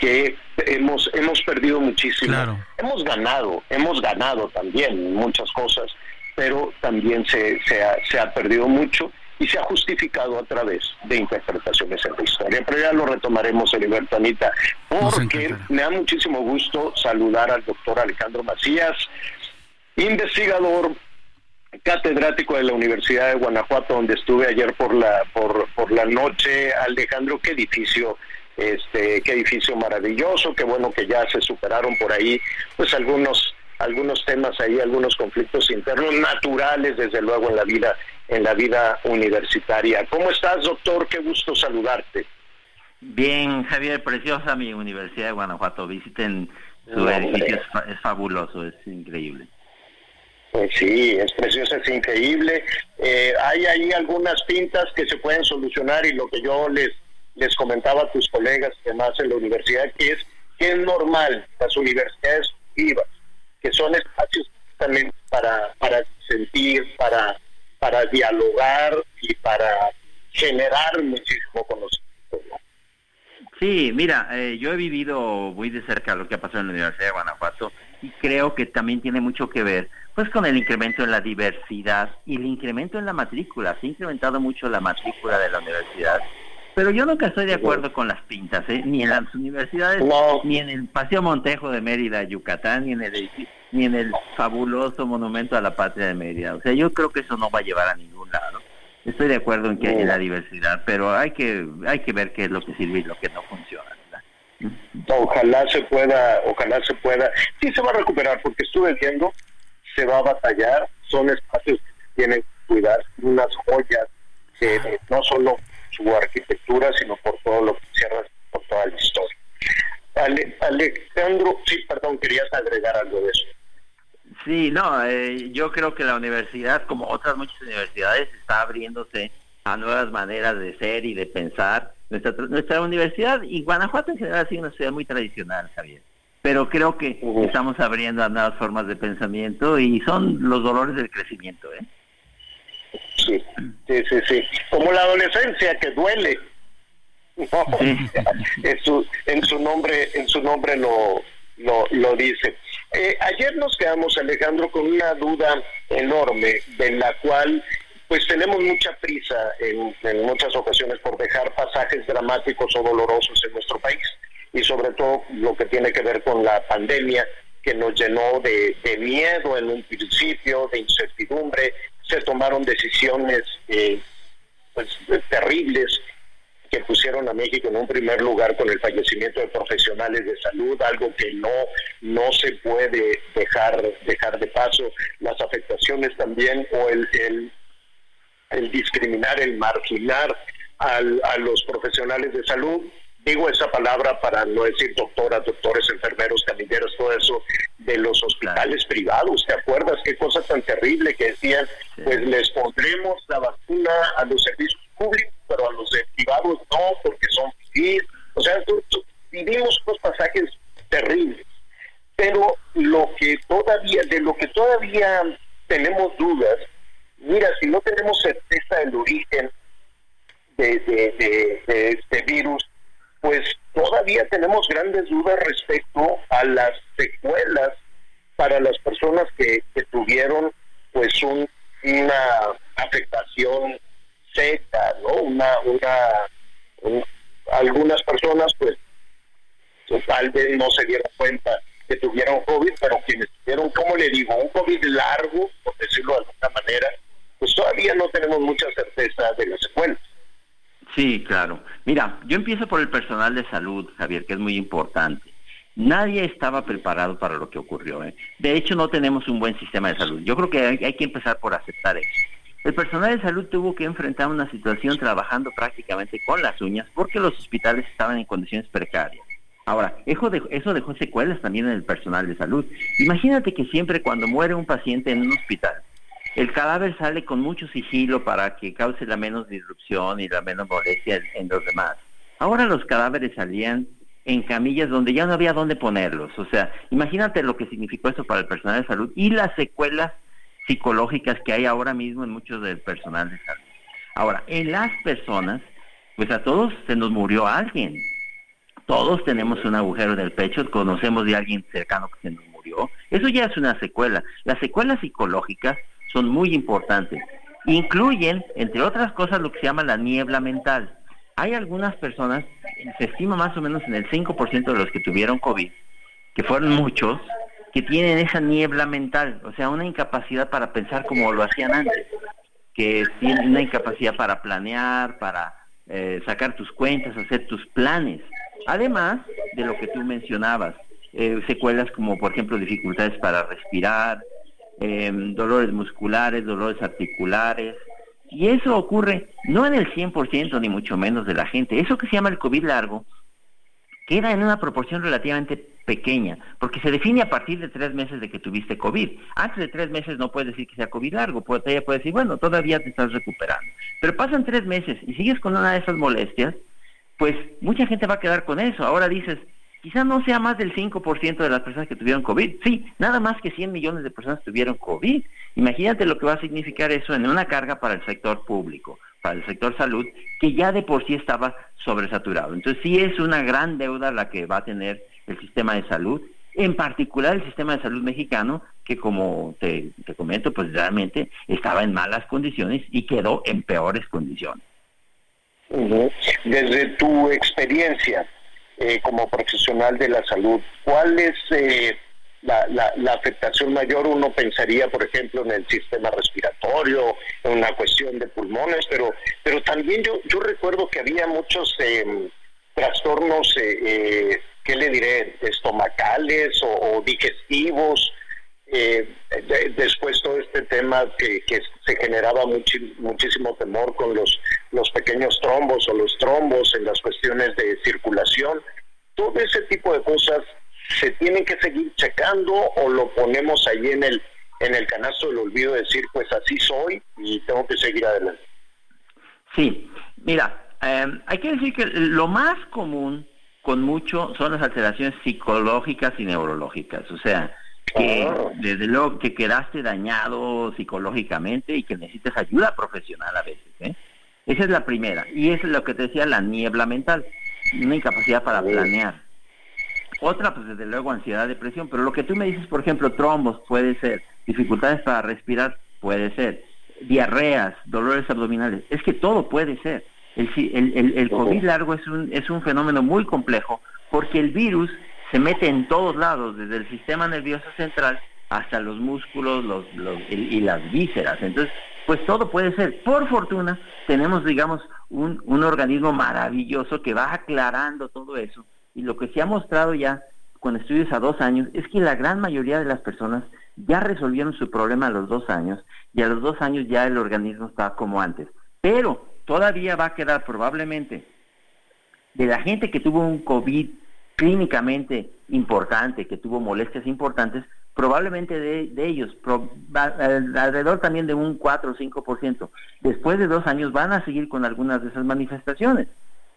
que hemos, hemos perdido muchísimo. Claro. Hemos ganado, hemos ganado también muchas cosas, pero también se, se, ha, se ha perdido mucho y se ha justificado a través de interpretaciones en la historia. Pero ya lo retomaremos, Heriberto Anita, porque me da muchísimo gusto saludar al doctor Alejandro Macías, investigador catedrático de la Universidad de Guanajuato, donde estuve ayer por la por, por la noche. Alejandro, qué edificio, este, qué edificio maravilloso, qué bueno que ya se superaron por ahí, pues algunos algunos temas ahí, algunos conflictos internos naturales, desde luego en la vida en la vida universitaria. ¿Cómo estás, doctor? Qué gusto saludarte. Bien, Javier, preciosa mi Universidad de Guanajuato. Visiten su No, edificio, es fabuloso, es increíble. Pues sí, es precioso, es increíble. Eh, hay ahí algunas pintas que se pueden solucionar y lo que yo les les comentaba a tus colegas además en la universidad que es que es normal las universidades vivas, que son espacios también para para sentir, para para dialogar y para generar muchísimo conocimiento. ¿no? Sí, mira, eh, yo he vivido muy de cerca lo que ha pasado en la Universidad de Guanajuato y creo que también tiene mucho que ver pues con el incremento en la diversidad y el incremento en la matrícula. Se ha incrementado mucho la matrícula de la universidad, pero yo nunca estoy de acuerdo con las pintas, ¿eh? ni en las universidades, ni en el Paseo Montejo de Mérida, Yucatán, ni en el ni en el fabuloso monumento a la patria de Mérida. O sea, yo creo que eso no va a llevar a ningún lado. Estoy de acuerdo en que hay la diversidad, pero hay que hay que ver qué es lo que sirve y lo que no funciona. ¿verdad? Ojalá se pueda, ojalá se pueda. Sí se va a recuperar, porque estuve viendo, se va a batallar, son espacios que tienen que cuidar, unas joyas que no solo su arquitectura, sino por todo lo que cierra, por toda la historia. Ale- Alejandro, sí, perdón, querías agregar algo de eso. Sí, no, eh, yo creo que la universidad, como otras muchas universidades, está abriéndose a nuevas maneras de ser y de pensar. Nuestra, nuestra universidad y Guanajuato en general ha sido una ciudad muy tradicional, Javier. Pero creo que estamos abriendo a nuevas formas de pensamiento y son los dolores del crecimiento, ¿eh? Sí, sí, sí, sí. Como la adolescencia que duele. [LAUGHS] No, en, su, en su nombre, en su nombre lo, lo, lo dice. Eh, ayer nos quedamos, Alejandro, con una duda enorme, de la cual pues tenemos mucha prisa en, en muchas ocasiones por dejar pasajes dramáticos o dolorosos en nuestro país y sobre todo lo que tiene que ver con la pandemia que nos llenó de, miedo en un principio, de incertidumbre, se tomaron decisiones eh, pues, terribles que pusieron a México en un primer lugar con el fallecimiento de profesionales de salud, algo que no no se puede dejar dejar de paso, las afectaciones también o el, el, el discriminar, el marginar al- a los profesionales de salud. Digo esa palabra para no decir doctoras, doctores, enfermeros, camilleros, todo eso, de los hospitales privados. ¿Te acuerdas qué cosa tan terrible que decían? Pues les pondremos la vacuna a los servicios públicos, pero a los de privados no, porque son fifís. O sea, vivimos unos pasajes terribles. Pero lo que todavía, de lo que todavía tenemos dudas, mira, si no tenemos certeza del origen de, de- de- de este virus, pues todavía tenemos grandes dudas respecto a las secuelas para las personas que, tuvieron pues un- una afectación seca, ¿no? Una, una, un- algunas personas pues pues, tal vez no se dieron cuenta que tuvieron COVID, pero quienes tuvieron, como le digo, un COVID largo, por decirlo de alguna manera, pues todavía no tenemos mucha certeza de las secuelas. Sí, claro. Mira, yo empiezo por el personal de salud, Javier, que es muy importante. Nadie estaba preparado para lo que ocurrió. ¿eh? De hecho, no tenemos un buen sistema de salud. Yo creo que hay, que empezar por aceptar eso. El personal de salud tuvo que enfrentar una situación trabajando prácticamente con las uñas porque los hospitales estaban en condiciones precarias. Ahora, eso eso dejó secuelas también en el personal de salud. Imagínate que siempre cuando muere un paciente en un hospital, el cadáver sale con mucho sigilo para que cause la menos disrupción y la menos molestia en, los demás. Ahora los cadáveres salían en camillas donde ya no había dónde ponerlos. O sea, imagínate lo que significó eso para el personal de salud y las secuelas psicológicas que hay ahora mismo en muchos del personal de salud. Ahora, en las personas, pues a todos se nos murió alguien. Todos tenemos un agujero en el pecho, conocemos de alguien cercano que se nos murió. Eso ya es una secuela. Las secuelas psicológicas son muy importantes. Incluyen, entre otras cosas, lo que se llama la niebla mental. Hay algunas personas, se estima más o menos en el 5% de los que tuvieron COVID, que fueron muchos, que tienen esa niebla mental, o sea, una incapacidad para pensar como lo hacían antes, que tienen una incapacidad para planear, para eh, sacar tus cuentas, hacer tus planes. Además de lo que tú mencionabas, eh, secuelas como por ejemplo dificultades para respirar, eh, dolores musculares, dolores articulares, y eso ocurre no en el 100% ni mucho menos de la gente. Eso que se llama el COVID largo queda en una proporción relativamente pequeña, porque se define a partir de tres meses de que tuviste COVID. Antes de tres meses no puedes decir que sea COVID largo, puede, ella puede decir, bueno, todavía te estás recuperando. Pero pasan tres meses y sigues con una de esas molestias, pues mucha gente va a quedar con eso. Ahora dices, quizá no sea más del 5% de las personas que tuvieron COVID. Sí, nada más que 100 millones de personas tuvieron COVID. Imagínate lo que va a significar eso en una carga para el sector público, para el sector salud, que ya de por sí estaba sobresaturado. Entonces sí es una gran deuda la que va a tener el sistema de salud, en particular el sistema de salud mexicano, que como te, te comento, pues realmente estaba en malas condiciones y quedó en peores condiciones. Desde tu experiencia eh, como profesional de la salud, ¿cuál es eh, la, la- la afectación mayor? Uno pensaría, por ejemplo, en el sistema respiratorio, en una cuestión de pulmones, pero, pero también yo, yo recuerdo que había muchos eh, trastornos, eh, ¿qué le diré?, estomacales o digestivos. Eh, de- después todo este tema que, se generaba muchísimo temor con los, los pequeños trombos o los trombos en las cuestiones de circulación. Todo ese tipo de cosas se tienen que seguir checando o lo ponemos ahí en el en el canasto del olvido de decir pues así soy y tengo que seguir adelante. Sí, mira, eh, hay que decir que lo más común con mucho son las alteraciones psicológicas y neurológicas, o sea, que desde luego que quedaste dañado psicológicamente y que necesitas ayuda profesional a veces, ¿eh? Esa es la primera, y es lo que te decía la niebla mental, una incapacidad para planear. Otra, pues desde luego ansiedad, depresión, pero lo que tú me dices, por ejemplo, trombos puede ser, dificultades para respirar puede ser, diarreas, dolores abdominales, es que todo puede ser. El, el, el, el COVID largo es un, es un fenómeno muy complejo porque el virus se mete en todos lados, desde el sistema nervioso central hasta los músculos los, y las vísceras. Entonces, pues todo puede ser. Por fortuna, tenemos, digamos, un, un organismo maravilloso que va aclarando todo eso. Y lo que se ha mostrado ya con estudios a dos años es que la gran mayoría de las personas ya resolvieron su problema a los dos años y a los dos años ya el organismo está como antes. Pero todavía va a quedar probablemente de la gente que tuvo un COVID clínicamente importante, que tuvo molestias importantes, probablemente de, ellos, pro- alrededor también de un 4 o 5%, después de dos años van a seguir con algunas de esas manifestaciones.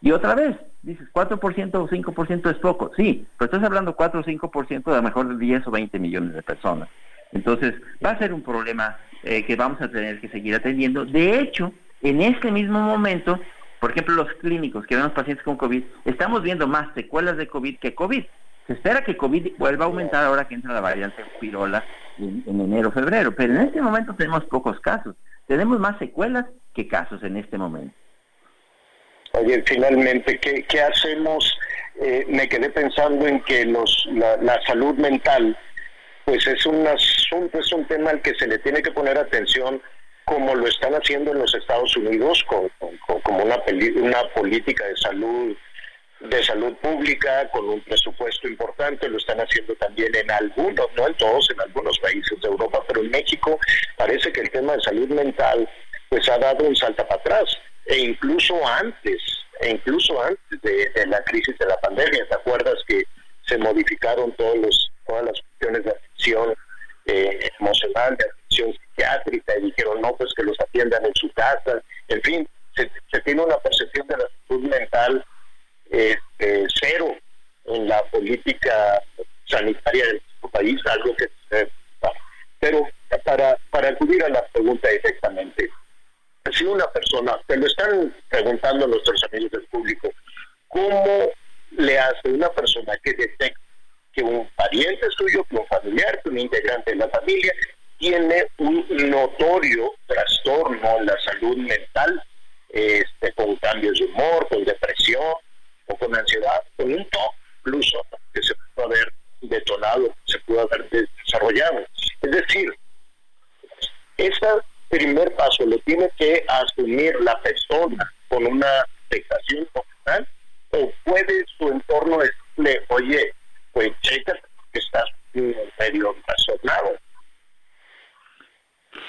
Y otra vez, dices, 4% o 5% es poco, sí, pero estás hablando 4 o 5% de a lo mejor de 10 o 20 millones de personas. Entonces, va a ser un problema eh, que vamos a tener que seguir atendiendo. De hecho, en este mismo momento, por ejemplo, los clínicos que vemos pacientes con COVID, estamos viendo más secuelas de COVID que COVID. Se espera que COVID vuelva a aumentar ahora que entra la variante pirola en, en enero, febrero, pero en este momento tenemos pocos casos. Tenemos más secuelas que casos en este momento. Oye, finalmente, ¿qué, hacemos? Eh, me quedé pensando en que los, la, la salud mental, pues es un asunto, es un tema al que se le tiene que poner atención como lo están haciendo en los Estados Unidos, con, una, peli- una política de salud de salud pública con un presupuesto importante, lo están haciendo también en algunos, no en todos, en algunos países de Europa, pero en México parece que el tema de salud mental pues ha dado un salto para atrás, e incluso antes, e incluso antes de, de la crisis de la pandemia, ¿te acuerdas que se modificaron todos los, todas las cuestiones de atención eh, emocional, de atención psiquiátrica, y dijeron, no, pues que los atiendan en su casa, en fin, se, se tiene una percepción de la salud mental este, cero en la política sanitaria de nuestro país, algo que eh, pero para, para acudir a la pregunta directamente, si una persona, te lo están preguntando nuestros amigos del público, ¿cómo le hace una persona que detecta que un pariente suyo, un familiar, un integrante de la familia tiene un notorio trastorno en la salud mental, este, con cambios de humor, con depresión o con ansiedad, con un TOC incluso que se pudo haber detonado, que se pudo haber desarrollado. Es decir, ese primer paso lo tiene que asumir la persona con una afectación emocional o puede su entorno decirle, oye, pues checa que estás medio trastornado.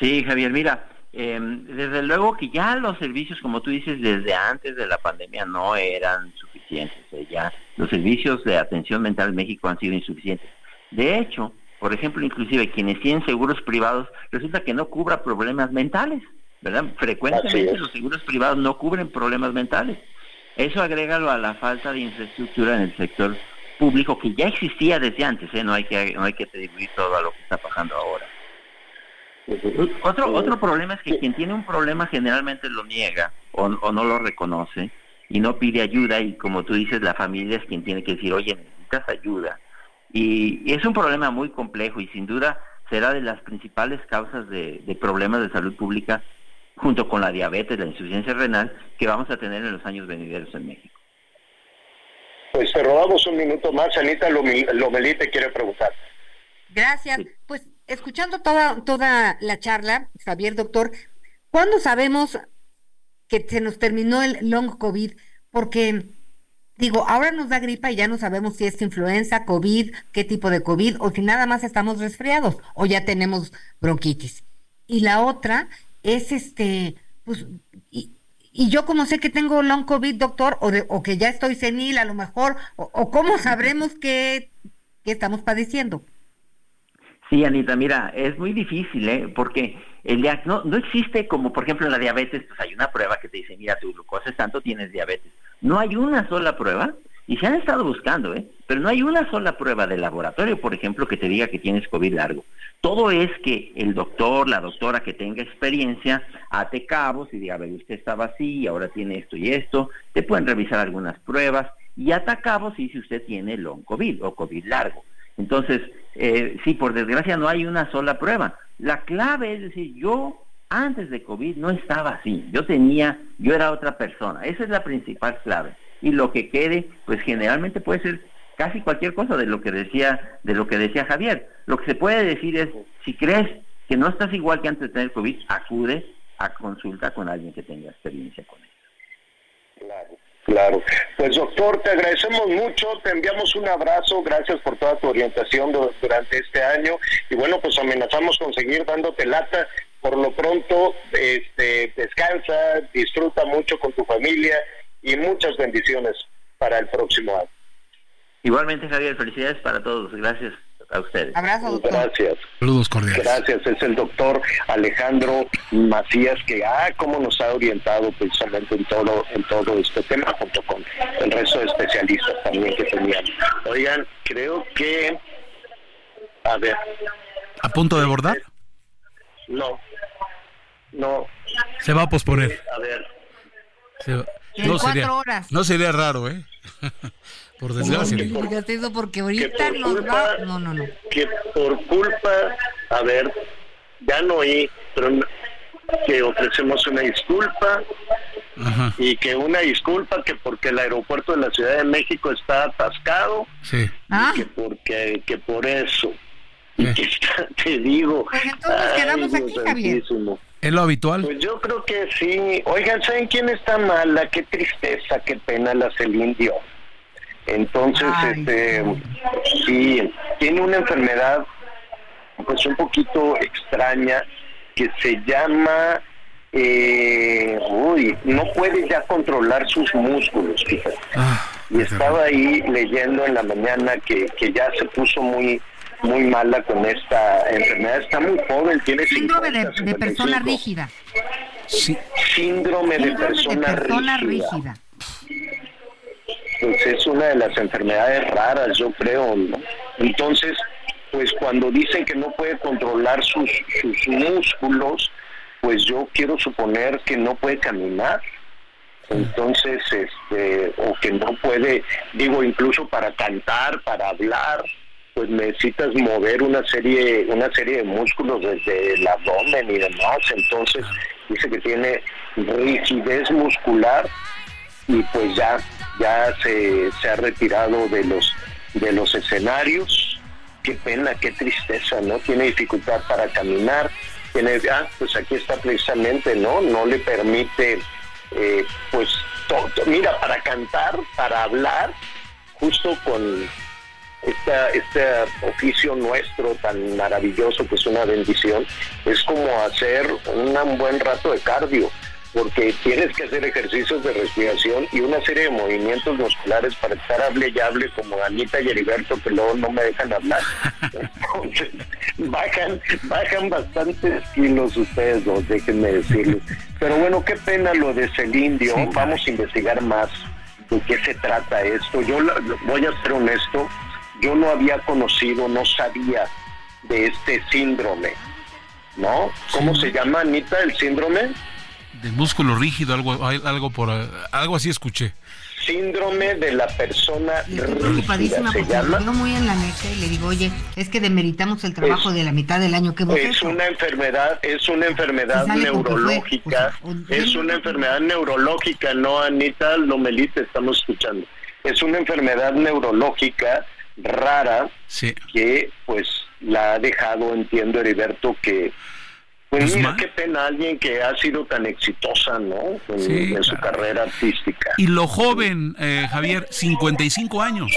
Sí, Javier, mira, eh, desde luego que ya los servicios, como tú dices, desde antes de la pandemia no eran suficientes. eh, ya los servicios de atención mental en México han sido insuficientes. De hecho, por ejemplo, inclusive quienes tienen seguros privados, resulta que no cubra problemas mentales, ¿verdad? Frecuentemente los seguros privados no cubren problemas mentales. Eso agrégalo a la falta de infraestructura en el sector público que ya existía desde antes, ¿eh? no hay que no hay que atribuir todo a lo que está pasando ahora. Otro, otro problema es que quien tiene un problema generalmente lo niega o, o no lo reconoce y no pide ayuda y como tú dices, la familia es quien tiene que decir, oye, necesitas ayuda. Y, es un problema muy complejo y sin duda será de las principales causas de, de problemas de salud pública junto con la diabetes, la insuficiencia renal que vamos a tener en los años venideros en México. Pues te robamos un minuto más. Anita Lomelí te quiere preguntar. Gracias. Pues escuchando toda, toda la charla, Javier, doctor, ¿cuándo sabemos que se nos terminó el long COVID? Porque Digo, ahora nos da gripa y ya no sabemos si es influenza, COVID, qué tipo de COVID, o si nada más estamos resfriados, o ya tenemos bronquitis. Y la otra es este, pues, y yo como sé que tengo long COVID, doctor, o, de- o que ya estoy senil a lo mejor, o, cómo sabremos qué, qué estamos padeciendo. Sí, Anita, mira, es muy difícil, ¿eh? Porque el no, no existe como, por ejemplo, en la diabetes, pues hay una prueba que te dice, mira, tu glucosa es tanto, tienes diabetes. No hay una sola prueba, y se han estado buscando, ¿eh? Pero no hay una sola prueba de laboratorio, por ejemplo, que te diga que tienes COVID largo. Todo es que el doctor, la doctora que tenga experiencia, ate cabos y diga, a ver, usted estaba así, ahora tiene esto y esto, te pueden revisar algunas pruebas, y ata cabos y si usted tiene long COVID o COVID largo. Entonces, eh, sí, por desgracia no hay una sola prueba. La clave es decir, yo antes de COVID no estaba así, yo tenía, yo era otra persona. Esa es la principal clave. Y lo que quede, pues generalmente puede ser casi cualquier cosa de lo que decía, de lo que decía Javier. Lo que se puede decir es, si crees que no estás igual que antes de tener COVID, acude a consulta con alguien que tenga experiencia con eso. Claro, claro. Pues doctor, te agradecemos mucho, te enviamos un abrazo, gracias por toda tu orientación du- durante este año y bueno, pues amenazamos con seguir dándote lata. Por lo pronto, este, descansa, disfruta mucho con tu familia y muchas bendiciones para el próximo año. Igualmente, Javier, felicidades para todos. Gracias a ustedes. Abrazo, Gracias. Saludos cordiales. Gracias, es el doctor Alejandro Macías que ah cómo nos ha orientado precisamente en todo en todo este tema junto con el resto de especialistas también que teníamos. Oigan, creo que a ver, ¿A punto de bordar? no, no, Se va a posponer. a ver, Se va- No cuatro sería, horas. no sería raro, ¿eh? [LAUGHS] Por desgracia. No, porque ahorita por culpa- va... No, no, no. que por culpa, a ver, ya no oí, pero que ofrecemos una disculpa Ajá, y que una disculpa que porque el aeropuerto de la Ciudad de México está atascado sí. Ah, que porque que por eso y que está, [LAUGHS] te digo Pues entonces quedamos aquí, Javier. santísimo. ¿Es lo habitual? pues yo creo que sí. Oigan saben quién está mala qué tristeza qué pena la Celine Dion. Entonces Ay, este sí tiene una enfermedad pues un poquito extraña que se llama eh, uy no puede ya controlar sus músculos fíjate. Ah, y estaba ahí leyendo en la mañana que, que ya se puso muy muy mala con esta enfermedad. Está muy joven, tiene síndrome de, 50, de persona 55. rígida. sí. Síndrome de Síndrome de persona, persona rígida. rígida. Pues es una de las enfermedades raras, yo creo. ¿no? Entonces, pues cuando dicen que no puede controlar sus, sus músculos, pues yo quiero suponer que no puede caminar. Entonces, este, o que no puede, digo, incluso para cantar, para hablar, pues necesitas mover una serie, una serie de músculos desde el abdomen y demás. Entonces, dice que tiene rigidez muscular y pues ya ya se, se ha retirado de los de los escenarios. Qué pena qué tristeza no tiene dificultad para caminar tiene ah pues aquí está precisamente no no le permite eh, pues mira para cantar para hablar justo con esta, este oficio nuestro tan maravilloso que es una bendición, es como hacer un buen rato de cardio, porque tienes que hacer ejercicios de respiración y una serie de movimientos musculares para estar hable y hable como Anita y Heriberto que luego no me dejan hablar. [LAUGHS] Entonces, bajan, bajan bastantes kilos ustedes dos, déjenme decirles. Pero bueno, qué pena lo de Celine Dion, vamos a investigar más de qué se trata esto. Yo voy a ser honesto, yo no había conocido, no sabía de este síndrome, ¿no? ¿Cómo se llama, Anita, el síndrome? De músculo rígido, algo, algo por algo así escuché. Síndrome de la persona Estoy preocupadísima se porque llama. muy en la mesa y le digo, oye, es que demeritamos el trabajo de la mitad del año que hemos Es hecho. una enfermedad, es una enfermedad fue, neurológica, o sea, o- es una enfermedad neurológica, no Anita Lomelite, estamos escuchando. Es una enfermedad neurológica rara Sí. que pues la ha dejado, entiendo Heriberto, que Pues mira, Guzmán. qué pena alguien que ha sido tan exitosa, ¿no? En, Sí, en su carrera artística. Y lo joven, eh, Javier, 55 años.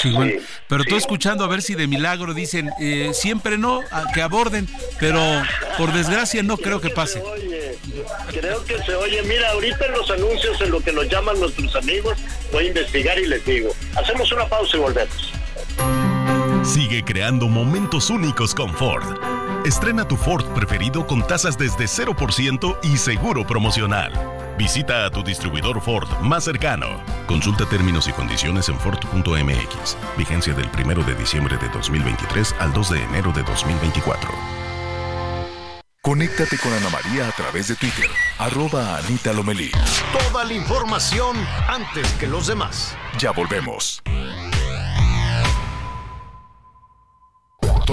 Sí, bueno, pero tú escuchando a ver si de milagro dicen, eh, siempre no, a- que aborden, pero por desgracia no creo que pase. Oye, creo que se oye. Mira, ahorita en los anuncios, en lo que nos llaman nuestros amigos, voy a investigar y les digo. Hacemos una pausa y volvemos. Sigue creando momentos únicos con Ford. Estrena tu Ford preferido con tasas desde 0% y seguro promocional. Visita a tu distribuidor Ford más cercano. Consulta términos y condiciones en Ford.mx. Vigencia del 1 de diciembre de 2023 al 2 de enero de 2024. Conéctate con Ana María a través de Twitter, arroba Anita Lomelí. Toda la información antes que los demás. Ya volvemos.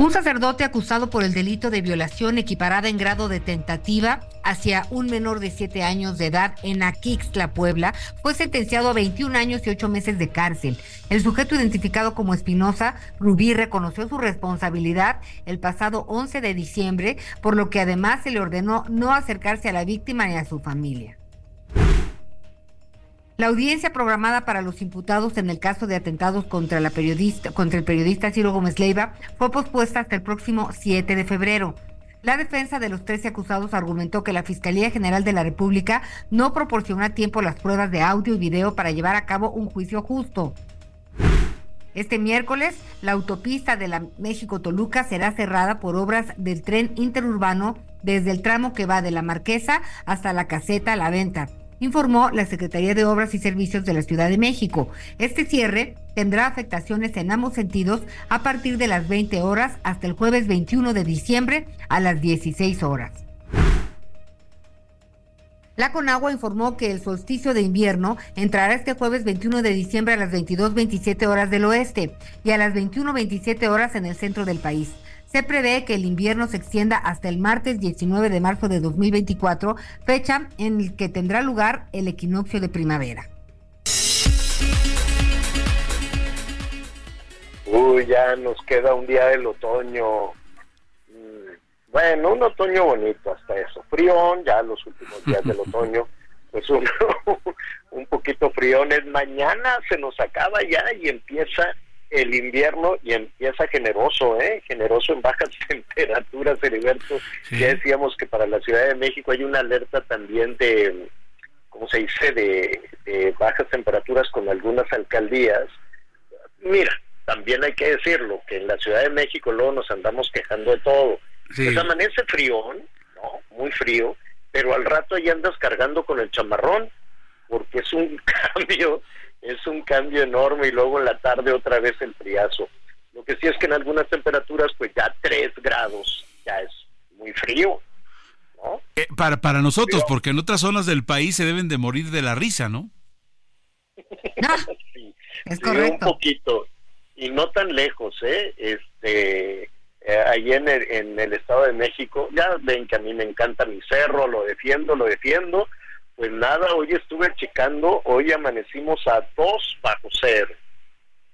Un sacerdote acusado por el delito de violación equiparada en grado de tentativa hacia un menor de 7 años de edad en Aquixtla, Puebla, fue sentenciado a 21 años y 8 meses de cárcel. El sujeto identificado como Espinosa Rubí reconoció su responsabilidad el pasado 11 de diciembre, por lo que además se le ordenó no acercarse a la víctima ni a su familia. La audiencia programada para los imputados en el caso de atentados contra el periodista Ciro Gómez Leiva fue pospuesta hasta el próximo 7 de febrero. La defensa de los 13 acusados argumentó que la Fiscalía General de la República no proporcionó a tiempo las pruebas de audio y video para llevar a cabo un juicio justo. Este miércoles, la autopista de la México-Toluca será cerrada por obras del tren interurbano desde el tramo que va de la Marquesa hasta la caseta La Venta, informó la Secretaría de Obras y Servicios de la Ciudad de México. Este cierre tendrá afectaciones en ambos sentidos a partir de las 20 horas hasta el jueves 21 de diciembre a las 16 horas. La Conagua informó que el solsticio de invierno entrará este jueves 21 de diciembre a las 22.27 horas del oeste y a las 21.27 horas en el centro del país. Se prevé que el invierno se extienda hasta el martes 19 de marzo de 2024, fecha en la que tendrá lugar el equinoccio de primavera. Uy, ya nos queda un día del otoño. Mm, Bueno, un otoño bonito hasta eso. Frión, ya los últimos días del [LAUGHS] otoño. Pues un, [LAUGHS] un poquito friones. Mañana se nos acaba ya y empieza el invierno y empieza generoso, ¿eh? Generoso en bajas [LAUGHS] temperaturas, Heriberto. Ya decíamos que para la Ciudad de México hay una alerta también de, ¿cómo se dice?, de, de bajas temperaturas con algunas alcaldías. Mira, también hay que decirlo, que en la Ciudad de México luego nos andamos quejando de todo. Sí. Pues amanece frío, ¿no? Muy frío, pero al rato ahí andas cargando con el chamarrón, porque es un [LAUGHS] cambio, es un cambio enorme y luego en la tarde otra vez el friazo. Lo que sí es que en algunas temperaturas pues ya 3 grados ya es muy frío. Eh, para, para nosotros, porque en otras zonas del país se deben de morir de la risa, ¿no? [LAUGHS] [LAUGHS] Sí, Es sí, correcto. un poquito. Y no tan lejos, ¿eh? Este, eh, allí en el, en el Estado de México, ya ven que a mí me encanta mi cerro, lo defiendo, lo defiendo. Pues nada, hoy estuve checando, hoy amanecimos a 2 bajo cero.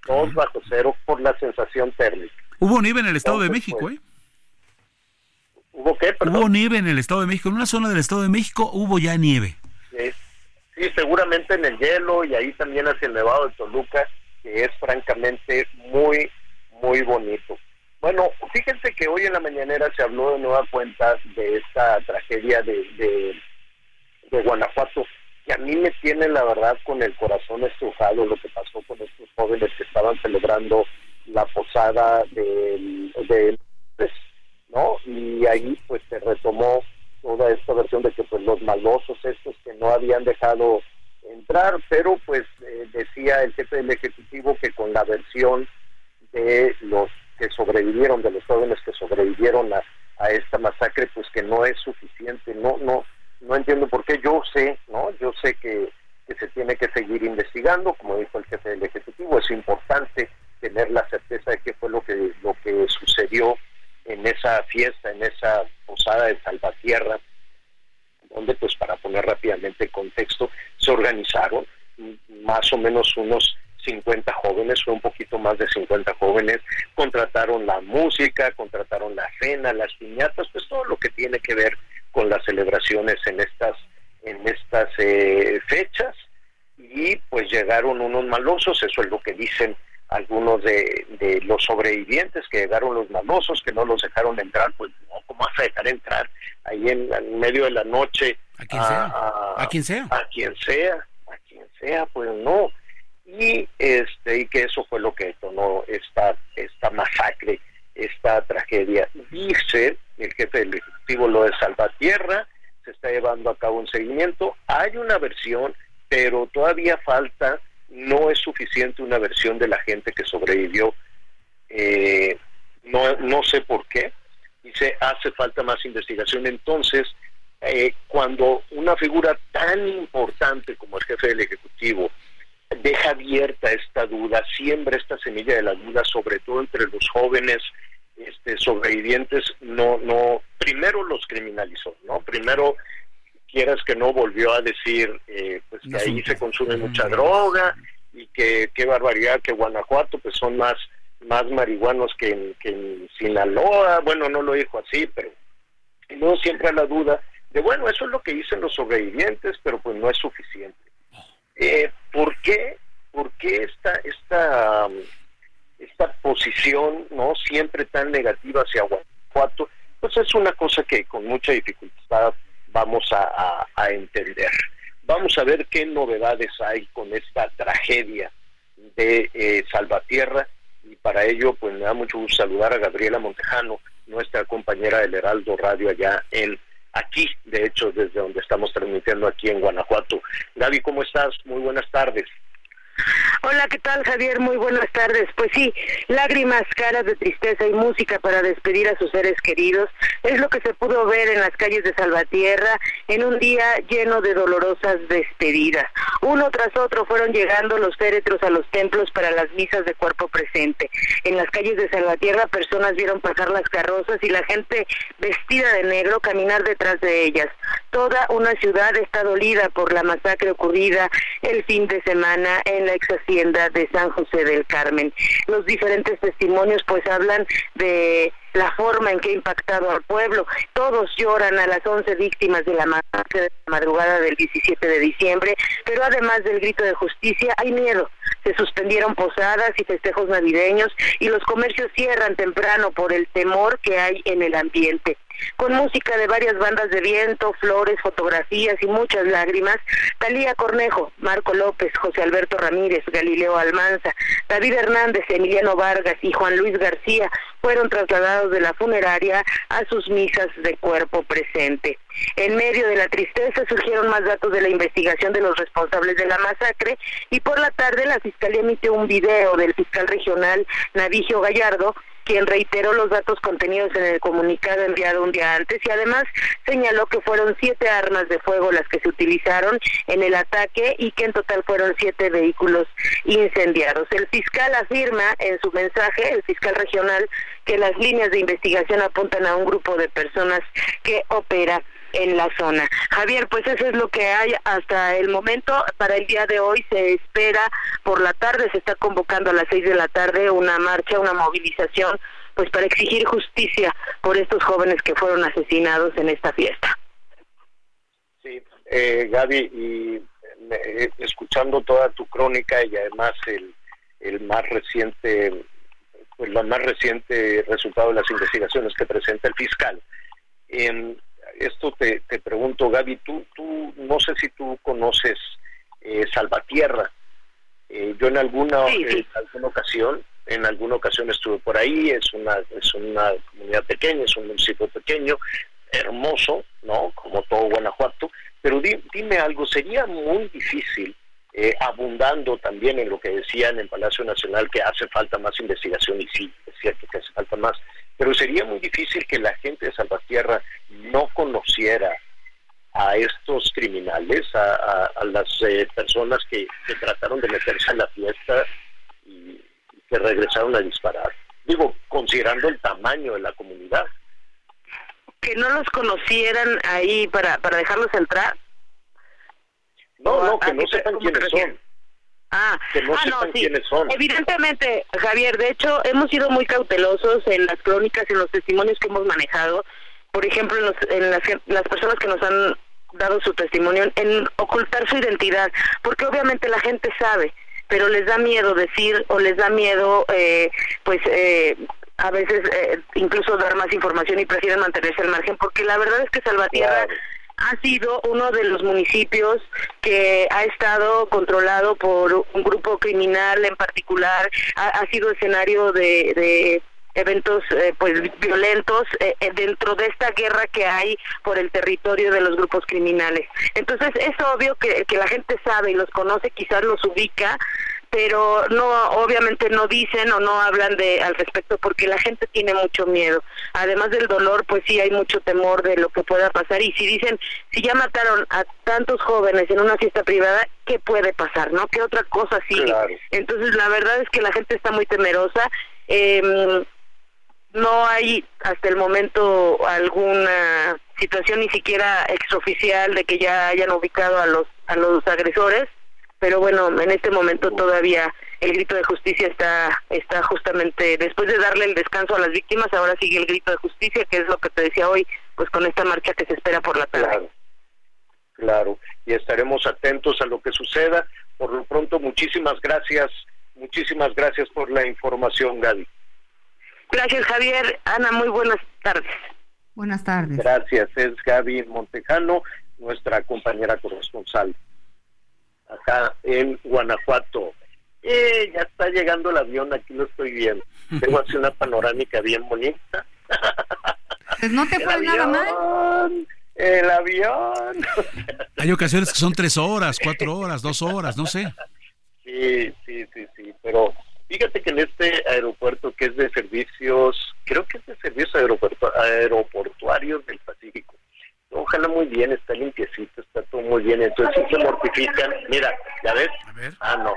2 bajo cero por la sensación térmica. Hubo nieve en el Estado de México, ¿eh? ¿Hubo qué? Perdón. Hubo nieve en el Estado de México. En una zona del Estado de México hubo ya nieve. Sí, sí, seguramente en el hielo y ahí también hacia el Nevado de Toluca, que es francamente muy, muy bonito. Bueno, fíjense que hoy en la mañanera se habló de nueva cuenta de esta tragedia de, de, de Guanajuato, que a mí me tiene la verdad con el corazón estrujado lo que pasó con estos jóvenes que estaban celebrando la posada del, del pues, ¿no? Y ahí pues se retomó toda esta versión de que pues los malosos estos que no habían dejado entrar, pero pues eh, decía el jefe del ejecutivo que con la versión de los que sobrevivieron, de los jóvenes que sobrevivieron a, a esta masacre, pues que no es suficiente, no, no, no entiendo por qué, yo sé, ¿no? Yo sé que, que se tiene que seguir investigando, como dijo el jefe del ejecutivo, es importante tener la certeza de qué fue lo que, lo que sucedió en esa fiesta, en esa posada de Salvatierra, donde pues para poner rápidamente en contexto, se organizaron más o menos unos 50 jóvenes, fue un poquito más de 50 jóvenes, contrataron la música, contrataron la cena, las piñatas, pues todo lo que tiene que ver con las celebraciones en estas en estas eh, fechas y pues llegaron unos malosos, eso es lo que dicen algunos de, de los sobrevivientes, que llegaron los malosos, que no los dejaron entrar, pues no, ¿cómo vas a dejar entrar ahí en, en medio de la noche? A quien sea, a, a quien sea. a quien sea, a quien sea, pues no. Y este y que eso fue lo que detonó esta esta masacre, esta tragedia. Dice el jefe del ejecutivo lo de Salvatierra, se está llevando a cabo un seguimiento. Hay una versión, pero todavía falta, no es suficiente una versión de la gente que sobrevivió. Eh, no, no sé por qué. Dice, hace falta más investigación. Entonces, eh, cuando una figura tan importante como el jefe del Ejecutivo deja abierta esta duda, siembra esta semilla de la duda, sobre todo entre los jóvenes este, sobrevivientes, no, no, primero los criminalizó, ¿no? Primero, quieras que no, volvió a decir eh, pues que ahí se consume mucha droga y que qué barbaridad que Guanajuato pues son más más marihuanos que en, que en Sinaloa, bueno, no lo dijo así, pero luego siempre a la duda de, bueno, eso es lo que dicen los sobrevivientes, pero pues no es suficiente. Eh, ¿Por qué? ¿Por qué esta, esta, esta posición no siempre tan negativa hacia Guanajuato? Pues es una cosa que con mucha dificultad vamos a entender. Vamos a ver qué novedades hay con esta tragedia de eh, Salvatierra y para ello pues me da mucho gusto saludar a Gabriela Montejano, nuestra compañera del Heraldo Radio allá en aquí, de hecho desde donde estamos transmitiendo aquí en Guanajuato. Gaby, ¿cómo estás? Muy buenas tardes. Hola, ¿qué tal Javier? Muy buenas tardes. Pues sí, lágrimas, caras de tristeza y música para despedir a sus seres queridos es lo que se pudo ver en las calles de Salvatierra en un día lleno de dolorosas despedidas. Uno tras otro fueron llegando los féretros a los templos para las misas de cuerpo presente. En las calles de Salvatierra personas vieron pasar las carrozas y la gente vestida de negro caminar detrás de ellas. Toda una ciudad está dolida por la masacre ocurrida el fin de semana en la ex hacienda de San José del Carmen. Los diferentes testimonios pues hablan de la forma en que ha impactado al pueblo. Todos lloran a las 11 víctimas de la masacre de la madrugada del 17 de diciembre, pero además del grito de justicia hay miedo. Se suspendieron posadas y festejos navideños y los comercios cierran temprano por el temor que hay en el ambiente. Con música de varias bandas de viento, flores, fotografías y muchas lágrimas, Talía Cornejo, Marco López, José Alberto Ramírez, Galileo Almanza, David Hernández, Emiliano Vargas y Juan Luis García fueron trasladados de la funeraria a sus misas de cuerpo presente. En medio de la tristeza surgieron más datos de la investigación de los responsables de la masacre y por la tarde la Fiscalía emitió un video del fiscal regional Navigio Gallardo quien reiteró los datos contenidos en el comunicado enviado un día antes y además señaló que fueron siete armas de fuego las que se utilizaron en el ataque y que en total fueron siete vehículos incendiados. El fiscal afirma en su mensaje, el fiscal regional, que las líneas de investigación apuntan a un grupo de personas que opera en la zona. Javier, pues eso es lo que hay hasta el momento. Para el día de hoy se espera por la tarde, se está convocando a las seis de la tarde una marcha, una movilización, pues para exigir justicia por estos jóvenes que fueron asesinados en esta fiesta. Sí, eh, Gaby, y eh, escuchando toda tu crónica y además el, el más reciente, pues, el más reciente resultado de las investigaciones que presenta el fiscal. Esto te, te pregunto, Gaby, tú, tú, no sé si tú conoces eh, Salvatierra. Eh, yo en alguna, en alguna ocasión, en alguna ocasión estuve por ahí, es una, es una comunidad pequeña, es un municipio pequeño, hermoso, ¿no? Como todo Guanajuato, pero di- dime algo, sería muy difícil, eh, abundando también en lo que decían en Palacio Nacional, que hace falta más investigación, y sí, es cierto que hace falta más, pero sería muy difícil que la gente de Salvatierra no conociera a estos criminales, a, a- a las eh, personas que, que trataron de meterse a la fiesta y, que regresaron a disparar. Digo, considerando el tamaño de la comunidad. Que no los conocieran ahí para, para dejarlos entrar. No, no, que ¿A no sepan quiénes son. Ah, Que no ah, sepan sí. quiénes son. Evidentemente, Javier, de hecho, hemos sido muy cautelosos en las crónicas, en los testimonios que hemos manejado. Por ejemplo, en, los- en las, las personas que nos han dado su testimonio, en ocultar su identidad, porque obviamente la gente sabe, pero les da miedo decir o les da miedo, eh, pues, eh, a veces eh, incluso dar más información y prefieren mantenerse al margen, porque la verdad es que Salvatierra ha sido uno de los municipios que ha estado controlado por un grupo criminal en particular, ha, sido escenario de, de eventos eh, pues violentos eh, eh, dentro de esta guerra que hay por el territorio de los grupos criminales. Entonces es obvio que, que la gente sabe y los conoce, quizás los ubica, pero no obviamente no dicen o no hablan de al respecto porque la gente tiene mucho miedo. Además del dolor, pues sí hay mucho temor de lo que pueda pasar y si dicen si ya mataron a tantos jóvenes en una fiesta privada, ¿qué puede pasar, no? ¿Qué otra cosa sigue? Entonces la verdad es que la gente está muy temerosa. Eh, no hay hasta el momento alguna situación ni siquiera extraoficial de que ya hayan ubicado a los a los agresores pero bueno en este momento todavía el grito de justicia está está justamente después de darle el descanso a las víctimas ahora sigue el grito de justicia que es lo que te decía hoy pues con esta marcha que se espera por la tarde Claro, claro, y estaremos atentos a lo que suceda. Por lo pronto, muchísimas gracias, muchísimas gracias por la información, Gaby. gracias Javier Ana muy buenas tardes Buenas tardes. Gracias, es Gaby Montejano, nuestra compañera corresponsal acá en Guanajuato. Eh, ya está llegando el avión, aquí lo estoy viendo. [LAUGHS] Tengo así una panorámica bien bonita. [LAUGHS] Pues no te El fue nada mal. avión, El avión. [LAUGHS] Hay ocasiones que son tres horas, cuatro horas, dos horas, no sé. Sí, sí, sí, sí, pero fíjate que en este aeropuerto que es de servicios, creo que es de servicios aeropuerto- aeroportuarios del Pacífico, ojalá muy bien, está limpiecito, está todo muy bien, entonces se mortifican, mira, ¿ya ves? Ah, no,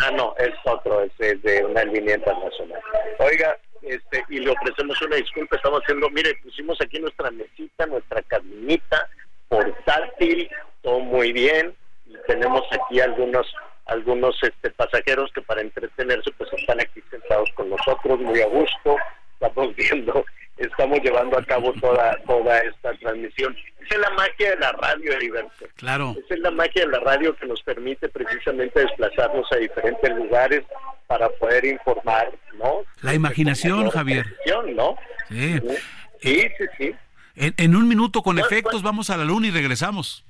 ah, no, es otro, es, es de una línea internacional. Oiga, este, y le ofrecemos una disculpa, estamos haciendo, mire, pusimos aquí nuestra mesita, nuestra cabinita, portátil, todo muy bien, y tenemos aquí algunos algunos este, pasajeros que para entretenerse pues están aquí sentados con nosotros muy a gusto, estamos [LAUGHS] viendo, estamos llevando a cabo toda toda esta transmisión. Esa es la magia de la radio, Heriberto. Claro. Esa es la magia de la radio que nos permite precisamente desplazarnos a diferentes lugares para poder informar, ¿no? La imaginación, Javier. ¿no? Sí. Sí, sí, sí. En, en un minuto con efectos vamos a la luna y regresamos.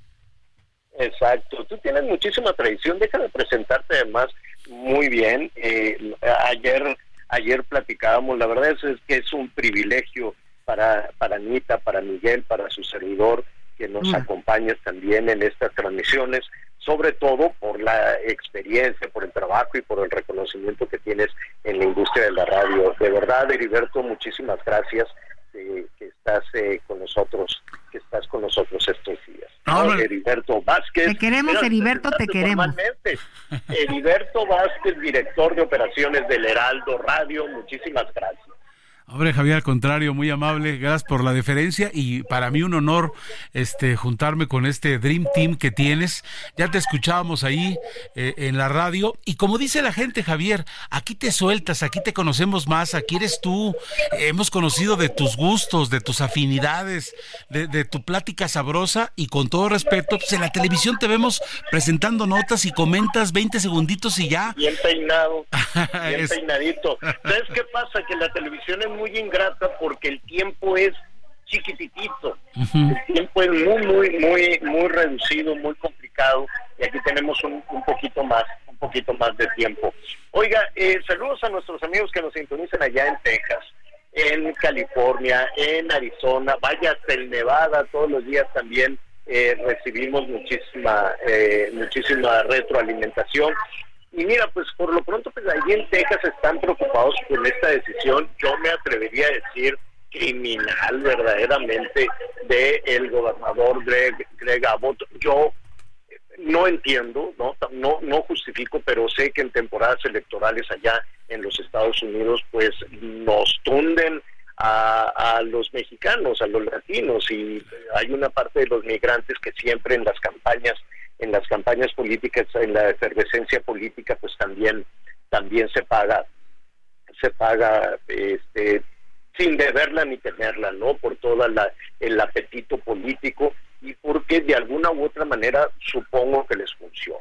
Exacto, tú tienes muchísima tradición, déjame presentarte además muy bien. Eh, ayer ayer platicábamos, la verdad es, es que es un privilegio para, para Anita, para Miguel, para su servidor, que nos Mm. acompañes también en estas transmisiones, sobre todo por la experiencia, por el trabajo y por el reconocimiento que tienes en la industria de la radio. De verdad, Heriberto, muchísimas gracias eh, que estás eh, con nosotros, que estás con nosotros estos días. No. Heriberto Vázquez. Te queremos, Mira, Heriberto, te queremos. Heriberto Vázquez, director de operaciones del Heraldo Radio, muchísimas gracias. Hombre, Javier, al contrario, muy amable, gracias por la deferencia y para mí un honor este juntarme con este Dream Team que tienes. Ya te escuchábamos ahí eh, en la radio y como dice la gente, Javier, aquí te sueltas, aquí te conocemos más, aquí eres tú. Hemos conocido de tus gustos, de tus afinidades, de, de tu plática sabrosa y con todo respeto, pues en la televisión te vemos presentando notas y comentas 20 segunditos y ya. Bien peinado, [LAUGHS] bien peinadito. ¿Sabes qué pasa? Que la televisión es muy ingrata porque el tiempo es chiquititito. El tiempo es muy, muy, muy, muy reducido, muy complicado. Y aquí tenemos un, un poquito más, un poquito más de tiempo. Oiga, eh, saludos a nuestros amigos que nos sintonizan allá en Texas, en California, en Arizona, vaya hasta el Nevada, todos los días también eh, recibimos muchísima, eh, muchísima retroalimentación. Y mira, pues por lo pronto, pues allí en Texas están preocupados con esta decisión, yo me atrevería a decir criminal verdaderamente de el gobernador Greg, Greg Abbott. Yo no entiendo, ¿no? no no justifico, pero sé que en temporadas electorales allá en los Estados Unidos pues nos tunden a, a los mexicanos, a los latinos y hay una parte de los migrantes que siempre en las campañas en las campañas políticas, en la efervescencia política, pues también también se paga se paga este sin deberla ni tenerla, ¿no? Por todo el apetito político y porque de alguna u otra manera supongo que les funciona.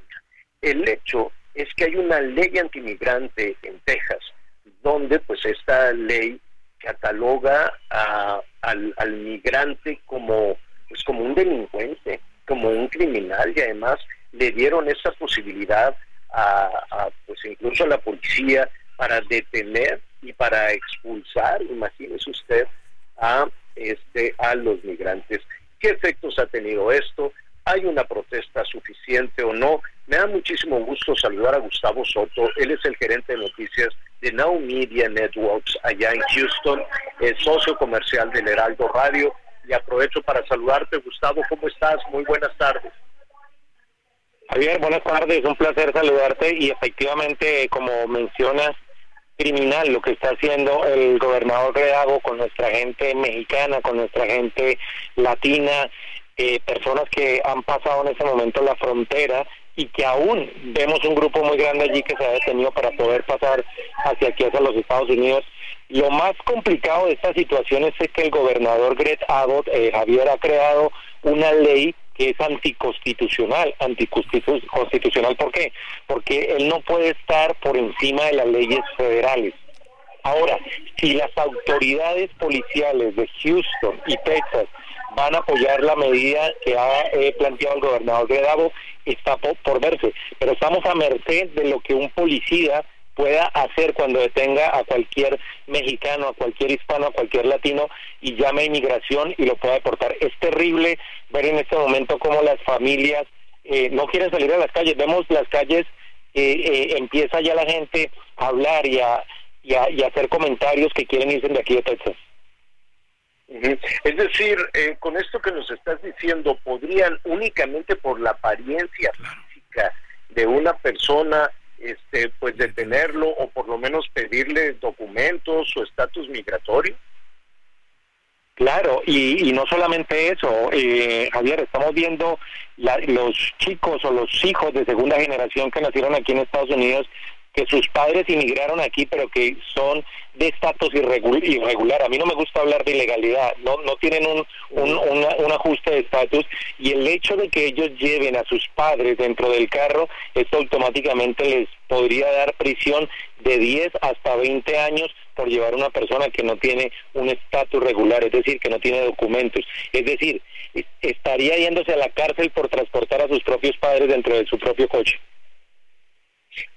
El hecho es que hay una ley antimigrante en Texas, donde pues esta ley cataloga a, al, migrante como pues como un delincuente, como un criminal y además le dieron esa posibilidad a, pues incluso a la policía para detener y para expulsar, imagínese usted, a este a los migrantes. ¿Qué efectos ha tenido esto? ¿Hay una protesta suficiente o no? Me da muchísimo gusto saludar a Gustavo Soto. Él es el gerente de noticias de Now Media Networks allá en Houston, es socio comercial del Heraldo Radio. Y aprovecho para saludarte, Gustavo. ¿Cómo estás? Muy buenas tardes. Javier, buenas tardes, un placer saludarte y efectivamente, como mencionas, criminal lo que está haciendo el gobernador Gredago con nuestra gente mexicana, con nuestra gente latina, eh, personas que han pasado en ese momento la frontera y que aún vemos un grupo muy grande allí que se ha detenido para poder pasar hacia aquí, hacia los Estados Unidos. Lo más complicado de esta situación es que el gobernador Gret Abbott, eh, Javier, ha creado una ley que es anticonstitucional. Anticonstitucional, ¿por qué? Porque él no puede estar por encima de las leyes federales. Ahora, si las autoridades policiales de Houston y Texas van a apoyar la medida que ha eh, planteado el gobernador Gredavo, está por, verse. Pero estamos a merced de lo que un policía pueda hacer cuando detenga a cualquier mexicano, a cualquier hispano, a cualquier latino y llame a inmigración y lo pueda deportar. Es terrible ver en este momento cómo las familias eh, no quieren salir a las calles. Vemos las calles, eh, empieza ya la gente a hablar y a, y a, y a hacer comentarios que quieren irse de aquí de Texas. Es decir, eh, con esto que nos estás diciendo, podrían únicamente por la apariencia física de una persona, este, pues detenerlo o por lo menos pedirle documentos o estatus migratorio. Claro, y, y no solamente eso, eh, Javier, estamos viendo la- los chicos o los hijos de segunda generación que nacieron aquí en Estados Unidos, que sus padres inmigraron aquí, pero que son de estatus irregu- irregular. A mí no me gusta hablar de ilegalidad, no, no tienen un, un, una- un ajuste de estatus y el hecho de que ellos lleven a sus padres dentro del carro, esto automáticamente les podría dar prisión de 10 hasta 20 años por llevar a una persona que no tiene un estatus regular, es decir, que no tiene documentos. Es decir, es- estaría yéndose a la cárcel por transportar a sus propios padres dentro de su propio coche.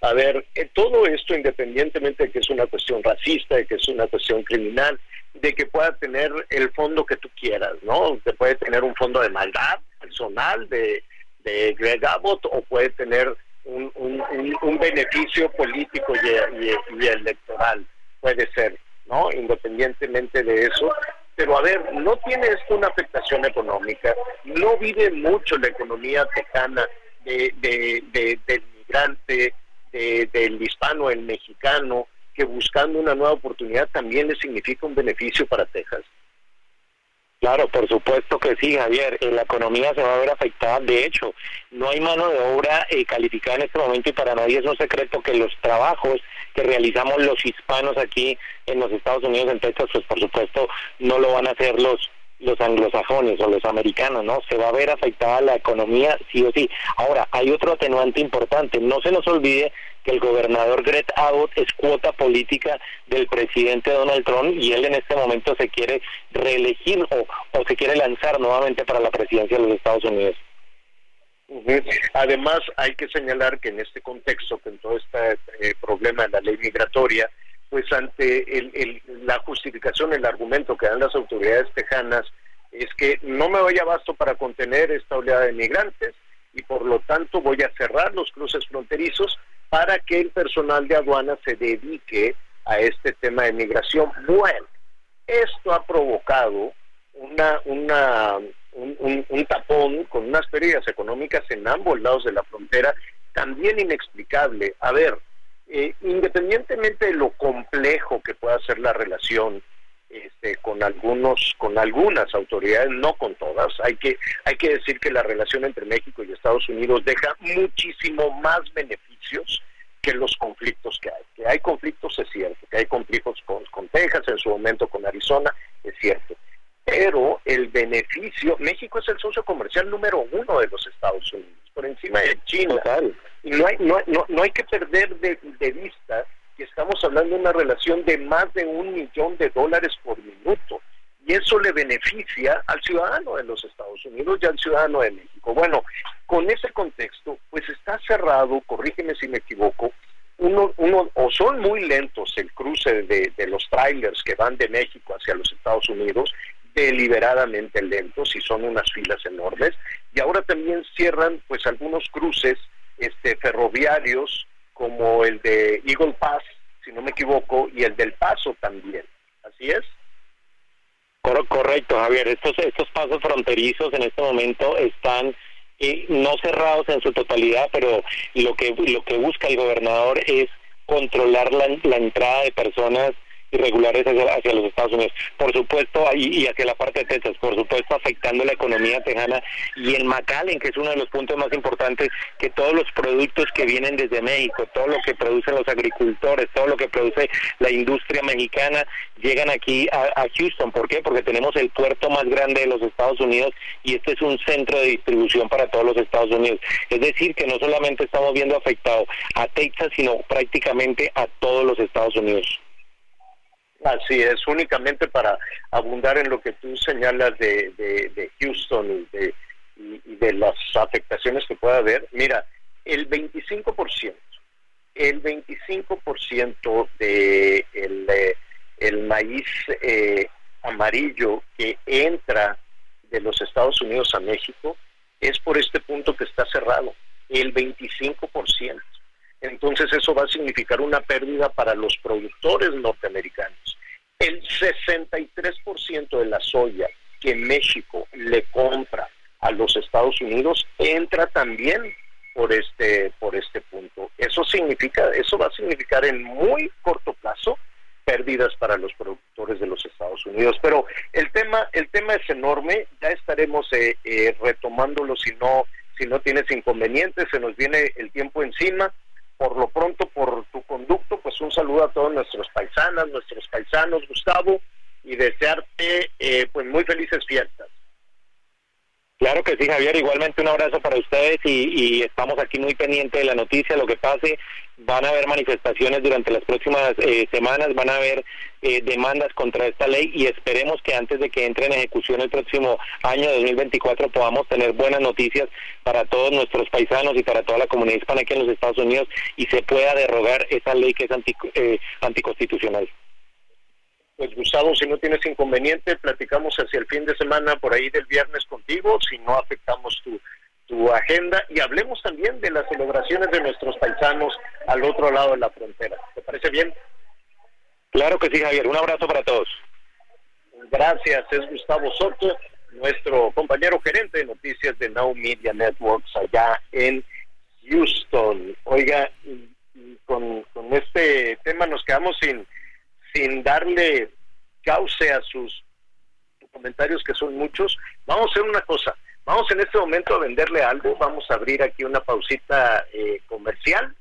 A ver, eh, todo esto independientemente de que es una cuestión racista, de que es una cuestión criminal, de que pueda tener el fondo que tú quieras, ¿no? Que puede tener un fondo de maldad personal de, de Greg Abbott o puede tener un, un, beneficio político y, y- y electoral, puede ser, ¿no? Independientemente de eso. Pero a ver, no tiene esto una afectación económica, no vive mucho la economía tejana de, de, de- del migrante, de- del hispano, el mexicano, que buscando una nueva oportunidad también le significa un beneficio para Texas. Claro, por supuesto que sí, Javier. Eh, La economía se va a ver afectada. De hecho, no hay mano de obra eh, calificada en este momento y para nadie es un secreto que los trabajos que realizamos los hispanos aquí en los Estados Unidos, en Texas, pues por supuesto no lo van a hacer los los anglosajones o los americanos, ¿no? Se va a ver afectada la economía sí o sí. Ahora, hay otro atenuante importante. No se nos olvide que el gobernador Greg Abbott es cuota política del presidente Donald Trump y él en este momento se quiere reelegir o, o se quiere lanzar nuevamente para la presidencia de los Estados Unidos. Además, hay que señalar que en este contexto, con todo este eh, problema de la ley migratoria, pues ante el- la justificación, el argumento que dan las autoridades tejanas es que no me doy abasto para contener esta oleada de migrantes y por lo tanto voy a cerrar los cruces fronterizos para que el personal de aduana se dedique a este tema de migración. Bueno, esto ha provocado una, una, un, un- un tapón con unas pérdidas económicas en ambos lados de la frontera, también inexplicable. A ver, eh, independientemente de lo complejo que pueda ser la relación este, con algunos, con algunas autoridades, no con todas, hay que, hay que decir que la relación entre México y Estados Unidos deja muchísimo más beneficios que los conflictos que hay. Que hay conflictos es cierto, que hay conflictos con, con Texas, en su momento con Arizona, es cierto. Pero el beneficio, México es el socio comercial número uno de los Estados Unidos, por encima de China. Y no hay, no, no, no hay que perder de, vista que estamos hablando de una relación de más de un millón de dólares por minuto. Y eso le beneficia al ciudadano de los Estados Unidos y al ciudadano de México. Bueno, con ese contexto, pues está cerrado, corrígeme si me equivoco, uno, uno o son muy lentos el cruce de, de los trailers que van de México hacia los Estados Unidos, deliberadamente lentos y son unas filas enormes, y ahora también cierran pues algunos cruces este, ferroviarios como el de Eagle Pass, si no me equivoco, y el del Paso también. Así es. Cor- correcto, Javier. Estos, estos pasos fronterizos en este momento están eh, no cerrados en su totalidad, pero lo que, lo que busca el gobernador es controlar la, la entrada de personas irregulares hacia, los Estados Unidos. Por supuesto, y, y hacia la parte de Texas, por supuesto, afectando la economía tejana y en McAllen, que es uno de los puntos más importantes, que todos los productos que vienen desde México, todo lo que producen los agricultores, todo lo que produce la industria mexicana, llegan aquí a, a Houston. ¿Por qué? Porque tenemos el puerto más grande de los Estados Unidos y este es un centro de distribución para todos los Estados Unidos. Es decir, que no solamente estamos viendo afectado a Texas, sino prácticamente a todos los Estados Unidos. Así es, únicamente para abundar en lo que tú señalas de, de- Houston y de, y de las afectaciones que pueda haber. Mira, el 25%, el 25% de el, eh, el maíz eh, amarillo que entra de los Estados Unidos a México es por este punto que está cerrado, el 25%. Entonces eso va a significar una pérdida para los productores norteamericanos. El 63% de la soya que México le compra a los Estados Unidos entra también por este por este punto. Eso significa eso va a significar en muy corto plazo pérdidas para los productores de los Estados Unidos. Pero el tema el tema es enorme. Ya estaremos eh, eh, retomándolo si no si no tienes inconvenientes. Se nos viene el tiempo encima por lo pronto por tu conducto, pues un saludo a todos nuestros paisanas, nuestros paisanos, Gustavo, y desearte eh, pues muy felices fiestas. Claro que sí, Javier. Igualmente un abrazo para ustedes y, estamos aquí muy pendientes de la noticia, lo que pase. Van a haber manifestaciones durante las próximas eh, semanas, van a haber eh, demandas contra esta ley y esperemos que antes de que entre en ejecución el próximo año 2024 podamos tener buenas noticias para todos nuestros paisanos y para toda la comunidad hispana aquí en los Estados Unidos y se pueda derrogar esa ley que es anti- eh, anticonstitucional. Pues Gustavo, si no tienes inconveniente, platicamos hacia el fin de semana por ahí del viernes contigo, si no afectamos tu, tu agenda y hablemos también de las celebraciones de nuestros paisanos al otro lado de la frontera. ¿Te parece bien? Claro que sí, Javier. Un abrazo para todos. Gracias, es Gustavo Soto, nuestro compañero gerente de noticias de Now Media Networks allá en Houston. Oiga, con, con este tema nos quedamos sin, sin darle cauce a sus comentarios, que son muchos. Vamos a hacer una cosa, vamos en este momento a venderle algo, vamos a abrir aquí una pausita eh, comercial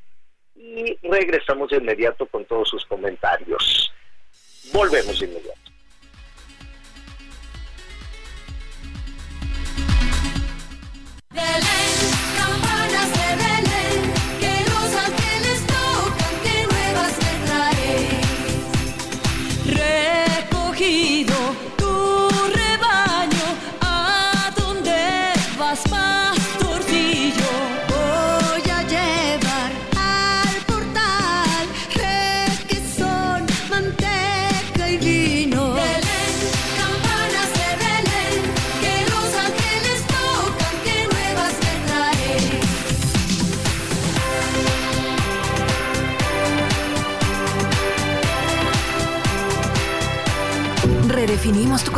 y regresamos de inmediato con todos sus comentarios. Volvemos de inmediato.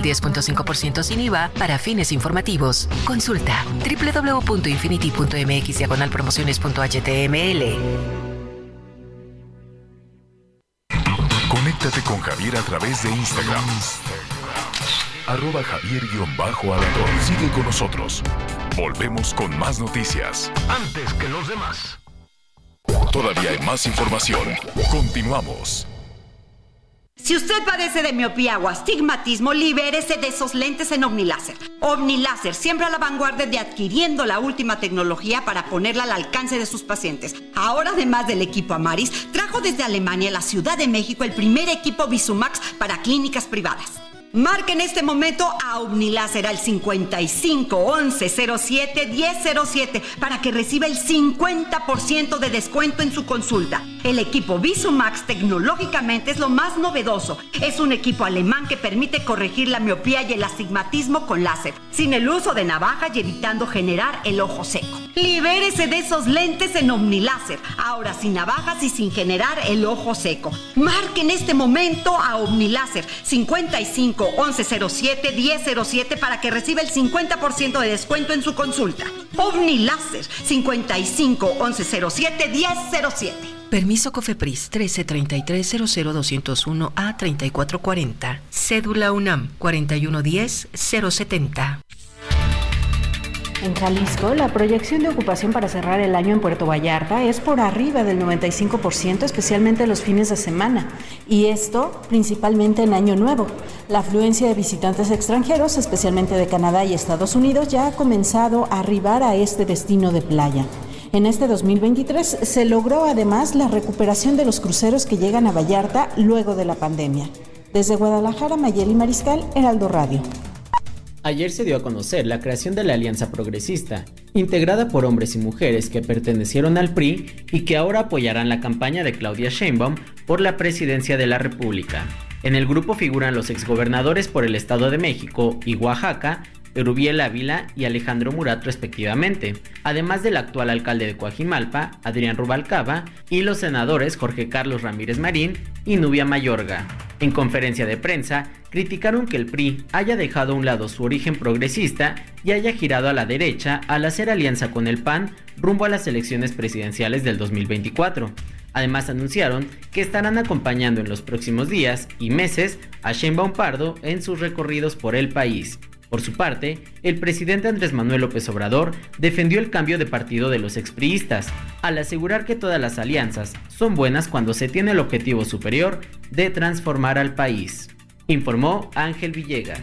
del 10.5% sin IVA para fines informativos. Consulta www.infinity.mx diagonal promociones.html. Conéctate con Javier a través de Instagram. Arroba Javier-Alador. Sigue con nosotros. Volvemos con más noticias. Antes que los demás. Todavía hay más información. Continuamos. Si usted padece de miopía o astigmatismo, libérese de esos lentes en OmniLáser. OmniLáser, siempre a la vanguardia de adquiriendo la última tecnología para ponerla al alcance de sus pacientes. Ahora, además del equipo Amaris, trajo desde Alemania a la Ciudad de México el primer equipo Visumax para clínicas privadas. Marque en este momento a Omniláser al 55 11 07 1007 para que reciba el 50% de descuento en su consulta. El equipo Visumax tecnológicamente es lo más novedoso. Es un equipo alemán que permite corregir la miopía y el astigmatismo con láser, sin el uso de navajas y evitando generar el ojo seco. Libérese de esos lentes en Omniláser, ahora sin navajas y sin generar el ojo seco. Marque en este momento a Omniláser 55 1107 1007 para que reciba el 50% de descuento en su consulta. Omniláser 55 1107 1007. Permiso COFEPRIS 1333 a 3440. Cédula UNAM 4110-070. En Jalisco, la proyección de ocupación para cerrar el año en Puerto Vallarta es por arriba del 95%, especialmente los fines de semana, y esto principalmente en Año Nuevo. La afluencia de visitantes extranjeros, especialmente de Canadá y Estados Unidos, ya ha comenzado a arribar a este destino de playa. En este 2023 se logró además la recuperación de los cruceros que llegan a Vallarta luego de la pandemia. Desde Guadalajara, Mayeli Mariscal, Heraldo Radio. Ayer se dio a conocer la creación de la Alianza Progresista, integrada por hombres y mujeres que pertenecieron al PRI y que ahora apoyarán la campaña de Claudia Sheinbaum por la presidencia de la República. En el grupo figuran los exgobernadores por el Estado de México y Oaxaca, Erubiel Ávila y Alejandro Murat respectivamente, además del actual alcalde de Coajimalpa, Adrián Rubalcaba, y los senadores Jorge Carlos Ramírez Marín y Nubia Mayorga. En conferencia de prensa, criticaron que el PRI haya dejado a un lado su origen progresista y haya girado a la derecha al hacer alianza con el PAN rumbo a las elecciones presidenciales del 2024. Además anunciaron que estarán acompañando en los próximos días y meses a Sheinbaum Pardo en sus recorridos por el país. Por su parte, el presidente Andrés Manuel López Obrador defendió el cambio de partido de los expriistas, al asegurar que todas las alianzas son buenas cuando se tiene el objetivo superior de transformar al país. Informó Ángel Villegas.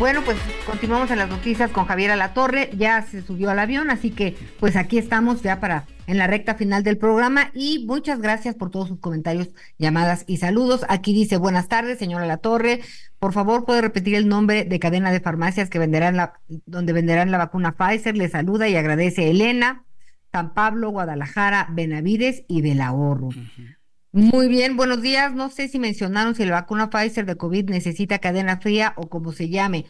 Bueno, pues continuamos en las noticias con Javier Alatorre. Ya se subió al avión, así que pues aquí estamos ya para en la recta final del programa y muchas gracias por todos sus comentarios, llamadas y saludos. Aquí dice, buenas tardes, señora Latorre. Por favor, puede repetir el nombre de cadena de farmacias que venderán la, donde venderán la vacuna Pfizer. Le saluda y agradece Elena, San Pablo, Guadalajara, Benavides y del ahorro. Muy bien, buenos días. No sé si mencionaron si la vacuna Pfizer de COVID necesita cadena fría o como se llame.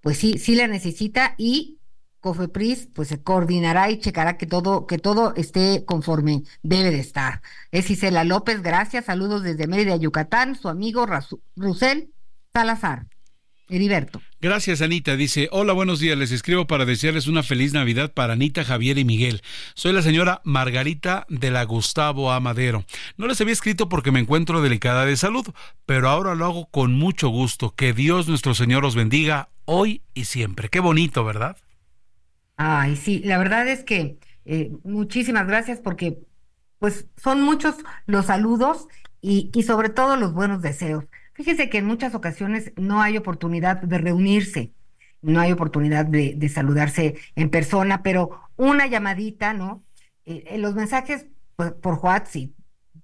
Pues sí, sí la necesita y Cofepris pues se coordinará y checará que todo, que todo esté conforme debe de estar. Es Isela López, gracias, saludos desde Mérida, Yucatán, su amigo Rusel Salazar. Heriberto. Gracias, Anita. Dice, hola, buenos días. Les escribo para desearles una feliz Navidad para Anita, Javier y Miguel. Soy la señora Margarita de la Gustavo Amadero. No les había escrito porque me encuentro delicada de salud, pero ahora lo hago con mucho gusto. Que Dios nuestro Señor os bendiga hoy y siempre. Qué bonito, ¿verdad? Ay, sí, la verdad es que eh, muchísimas gracias porque pues son muchos los saludos y, y sobre todo los buenos deseos. Fíjese que en muchas ocasiones no hay oportunidad de reunirse, no hay oportunidad de, saludarse en persona, pero una llamadita, ¿no? Eh, eh, los mensajes pues, por WhatsApp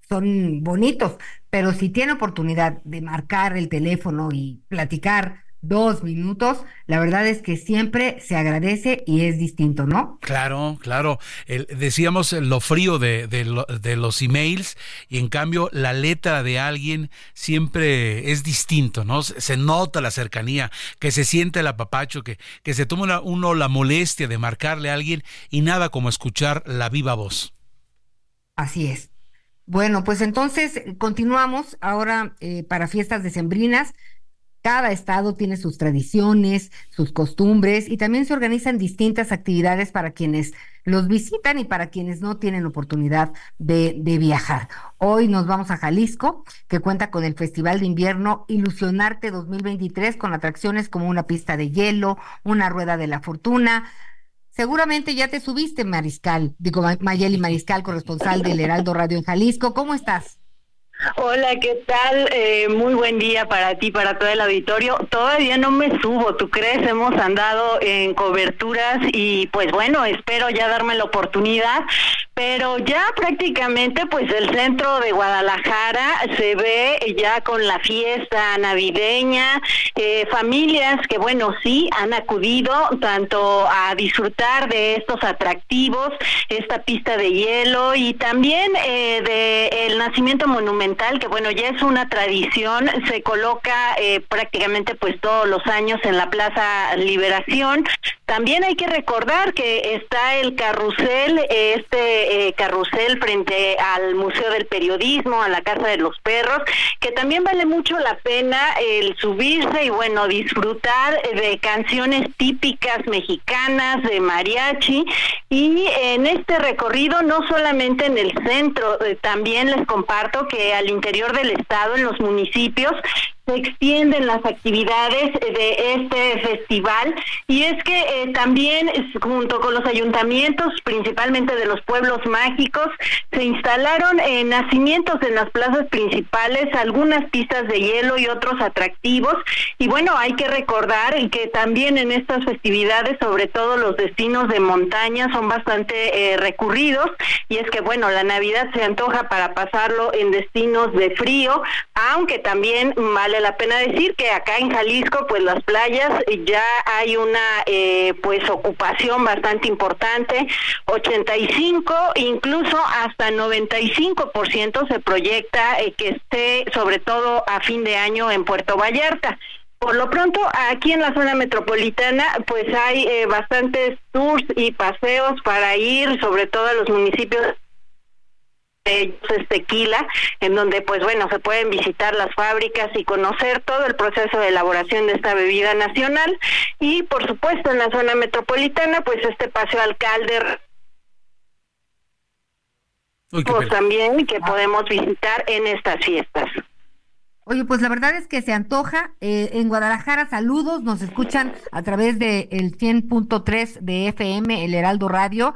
son bonitos, pero si tiene oportunidad de marcar el teléfono y platicar dos minutos, la verdad es que siempre se agradece y es distinto, ¿no? Claro, claro. El- decíamos lo frío de, de lo- de los emails y en cambio la letra de alguien siempre es distinto, ¿no? Se, se nota la cercanía, que se siente el apapacho, que, que se toma una- uno la molestia de marcarle a alguien y nada como escuchar la viva voz. Así es. Bueno, pues entonces continuamos ahora eh, para fiestas decembrinas. Cada estado tiene sus tradiciones, sus costumbres y también se organizan distintas actividades para quienes los visitan y para quienes no tienen oportunidad de, de viajar. Hoy nos vamos a Jalisco, que cuenta con el Festival de Invierno Ilusionarte 2023 con atracciones como una pista de hielo, una rueda de la fortuna. Seguramente ya te subiste, Mariscal, digo, Ma- Mayeli Mariscal, corresponsal del Heraldo Radio en Jalisco. ¿Cómo estás? Hola, ¿qué tal? Eh, muy buen día para ti, para todo el auditorio. Todavía no me subo, ¿tú crees? Hemos andado en coberturas y pues bueno, espero ya darme la oportunidad, pero ya prácticamente pues el centro de Guadalajara se ve ya con la fiesta navideña, eh, familias que bueno, sí han acudido tanto a disfrutar de estos atractivos, esta pista de hielo y también eh, de el nacimiento monumental que bueno ya es una tradición se coloca eh, prácticamente pues todos los años en la Plaza Liberación. También hay que recordar que está el carrusel este eh, carrusel frente al Museo del Periodismo a la Casa de los Perros que también vale mucho la pena el subirse y bueno disfrutar de canciones típicas mexicanas de mariachi. Y en este recorrido no solamente en el centro eh, también les comparto que al interior del estado en los municipios se extienden las actividades de este festival. Y es que eh, también junto con los ayuntamientos, principalmente de los pueblos mágicos, se instalaron eh, nacimientos en las plazas principales, algunas pistas de hielo y otros atractivos. Y bueno, hay que recordar que también en estas festividades, sobre todo los destinos de montaña son bastante eh, recurridos. Y es que bueno, la Navidad se antoja para pasarlo en destinos de frío, aunque también vale la pena decir que acá en Jalisco pues las playas ya hay una eh, pues ocupación bastante importante, 85 incluso hasta 95% se proyecta eh, que esté sobre todo a fin de año en Puerto Vallarta. Por lo pronto, aquí en la zona metropolitana, pues hay eh, bastantes tours y paseos para ir, sobre todo a los municipios de ellos es Tequila, en donde pues bueno, se pueden visitar las fábricas y conocer todo el proceso de elaboración de esta bebida nacional y por supuesto en la zona metropolitana pues este paseo alcalde Uy, pues, pena. también que podemos visitar en estas fiestas. Oye, pues la verdad es que se antoja. eh, en Guadalajara, saludos, nos escuchan a través del el 100.3 de FM, el Heraldo Radio.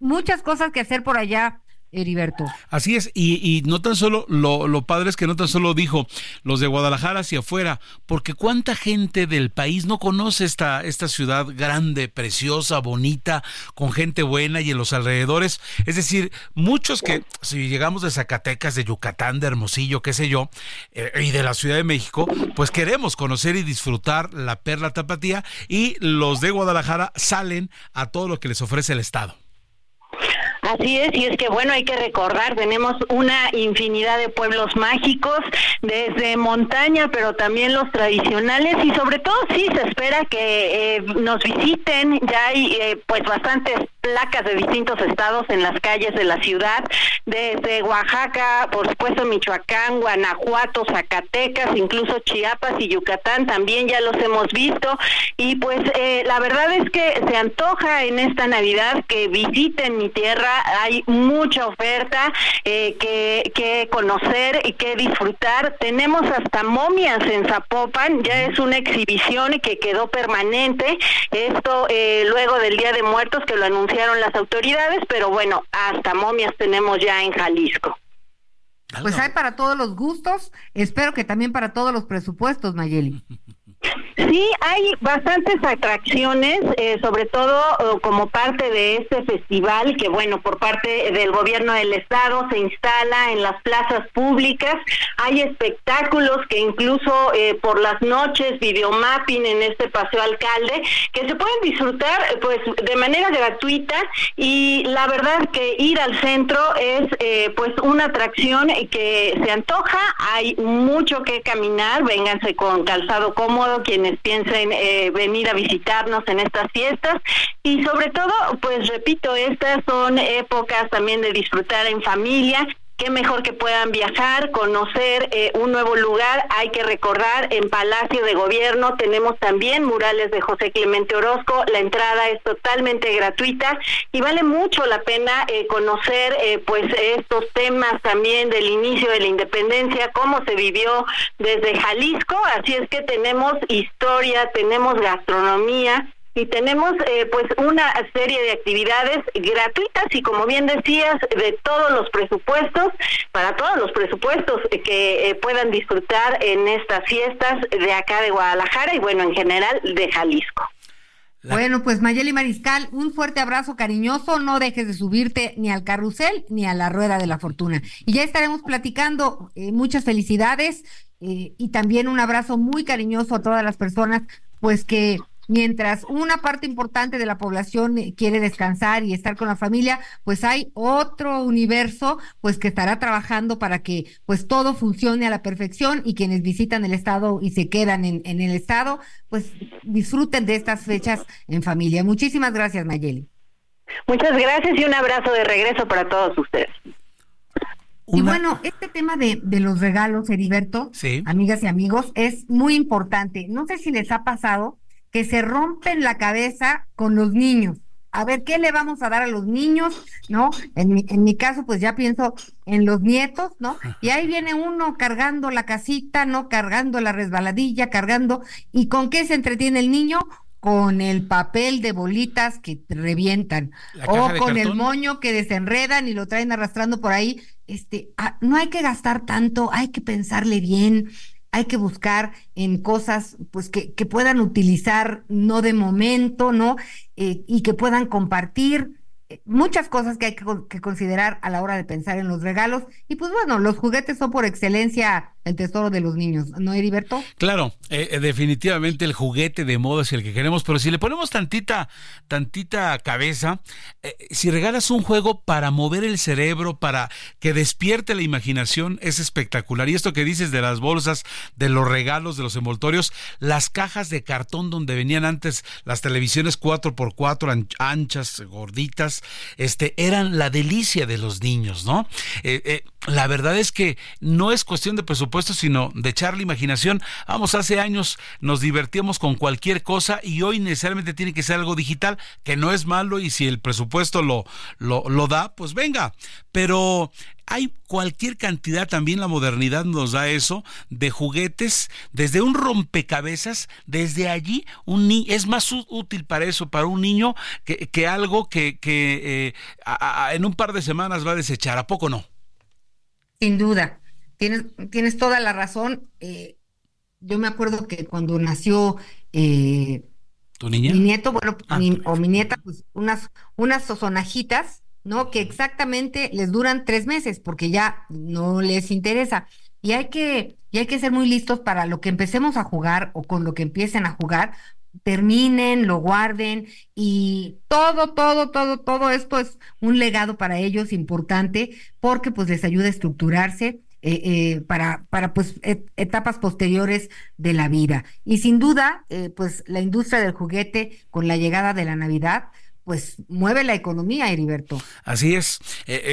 Muchas cosas que hacer por allá, Heriberto. Así es, y, y no tan solo, lo, lo padre es que no tan solo dijo los de Guadalajara hacia afuera, porque cuánta gente del país no conoce esta, esta ciudad grande, preciosa, bonita, con gente buena y en los alrededores. Es decir, muchos que si llegamos de Zacatecas, de Yucatán, de Hermosillo, qué sé yo, eh, y de la Ciudad de México, pues queremos conocer y disfrutar la perla tapatía y los de Guadalajara salen a todo lo que les ofrece el Estado. Así es, y es que bueno, hay que recordar, tenemos una infinidad de pueblos mágicos, desde montaña, pero también los tradicionales, y sobre todo sí se espera que eh, nos visiten, ya hay eh, pues bastantes placas de distintos estados en las calles de la ciudad, desde Oaxaca, por supuesto Michoacán, Guanajuato, Zacatecas, incluso Chiapas y Yucatán también ya los hemos visto. Y pues eh, la verdad es que se antoja en esta Navidad que visiten mi tierra, hay mucha oferta eh, que, que conocer y que disfrutar, tenemos hasta momias en Zapopan, ya es una exhibición que quedó permanente, esto eh, luego del Día de Muertos que lo anunciaron las autoridades, pero bueno, hasta momias tenemos ya en Jalisco. Pues hay para todos los gustos, espero que también para todos los presupuestos, Mayeli. [LAUGHS] Sí, hay bastantes atracciones, eh, sobre todo eh, como parte de este festival que, bueno, por parte del gobierno del estado se instala en las plazas públicas. Hay espectáculos que incluso eh, por las noches, videomapping en este paseo alcalde, que se pueden disfrutar pues de manera gratuita y la verdad que ir al centro es pues una atracción que se antoja. Hay mucho que caminar, vénganse con calzado cómodo quienes piensen eh, venir a visitarnos en estas fiestas. Y sobre todo, pues repito, estas son épocas también de disfrutar en familia qué mejor que puedan viajar, conocer eh, un nuevo lugar. Hay que recordar, en Palacio de Gobierno tenemos también murales de José Clemente Orozco. La entrada es totalmente gratuita y vale mucho la pena eh, conocer eh, pues estos temas también del inicio de la independencia, cómo se vivió desde Jalisco. Así es que tenemos historia, tenemos gastronomía y tenemos eh, pues una serie de actividades gratuitas y como bien decías de todos los presupuestos para todos los presupuestos que eh, puedan disfrutar en estas fiestas de acá de Guadalajara y bueno en general de Jalisco. Bueno, pues Mayeli Mariscal, un fuerte abrazo cariñoso, no dejes de subirte ni al carrusel ni a la rueda de la fortuna. Y ya estaremos platicando, eh, muchas felicidades y también un abrazo muy cariñoso a todas las personas, pues que mientras una parte importante de la población eh, quiere descansar y estar con la familia, pues hay otro universo pues que estará trabajando para que pues todo funcione a la perfección y quienes visitan el estado y se quedan en, en el estado, pues disfruten de estas fechas en familia. Muchísimas gracias, Mayeli. Muchas gracias y un abrazo de regreso para todos ustedes. Y bueno, este tema de, de los regalos, Heriberto, amigas y amigos, es muy importante. No sé si les ha pasado que se rompen la cabeza con los niños. A ver, ¿qué le vamos a dar a los niños? ¿No? En mi, en mi caso, pues ya pienso en los nietos, ¿no? Y ahí viene uno cargando la casita, ¿no? Cargando la resbaladilla, cargando. ¿Y con qué se entretiene el niño? Con el papel de bolitas que revientan. O con el moño que desenredan y lo traen arrastrando por ahí. Este, ah, no hay que gastar tanto, hay que pensarle bien hay que buscar en cosas pues que, que puedan utilizar no de momento, ¿no? Eh, y que puedan compartir eh, muchas cosas que hay que, que, considerar a la hora de pensar en los regalos. Y pues bueno, los juguetes son por excelencia el tesoro de los niños, ¿no, Heriberto? Claro, eh, definitivamente el juguete de moda es el que queremos, pero si le ponemos tantita, tantita cabeza, eh, si regalas un juego para mover el cerebro, para que despierte la imaginación, es espectacular. Y esto que dices de las bolsas, de los regalos, de los envoltorios, las cajas de cartón donde venían antes las televisiones 4x4 anchas, gorditas, este, eran la delicia de los niños, ¿no? Eh, la verdad es que no es cuestión de presupuesto, sino de echar la imaginación. Vamos, hace años nos divertíamos con cualquier cosa y hoy necesariamente tiene que ser algo digital, que no es malo y si el presupuesto lo, lo, da, pues venga. Pero hay cualquier cantidad, también la modernidad nos da eso, de juguetes, desde un rompecabezas, desde allí un ni es más útil para eso, para un niño, que, que algo que, que eh, en un par de semanas va a desechar. ¿A poco no? Sin duda, tienes, tienes toda la razón. Eh, yo me acuerdo que cuando nació eh, ¿Tu niña? mi nieto, bueno, ah, mi, o mi nieta, pues unas, unas sonajitas, ¿no? Que exactamente les duran tres meses porque ya no les interesa. Y hay que, y hay que ser muy listos para lo que empecemos a jugar o con lo que empiecen a jugar, terminen, lo guarden y todo, todo, todo, todo esto es un legado para ellos importante porque pues les ayuda a estructurarse eh, eh, para, para pues et etapas posteriores de la vida. Y sin duda, eh, pues la industria del juguete con la llegada de la Navidad, pues mueve la economía, Heriberto. Así es,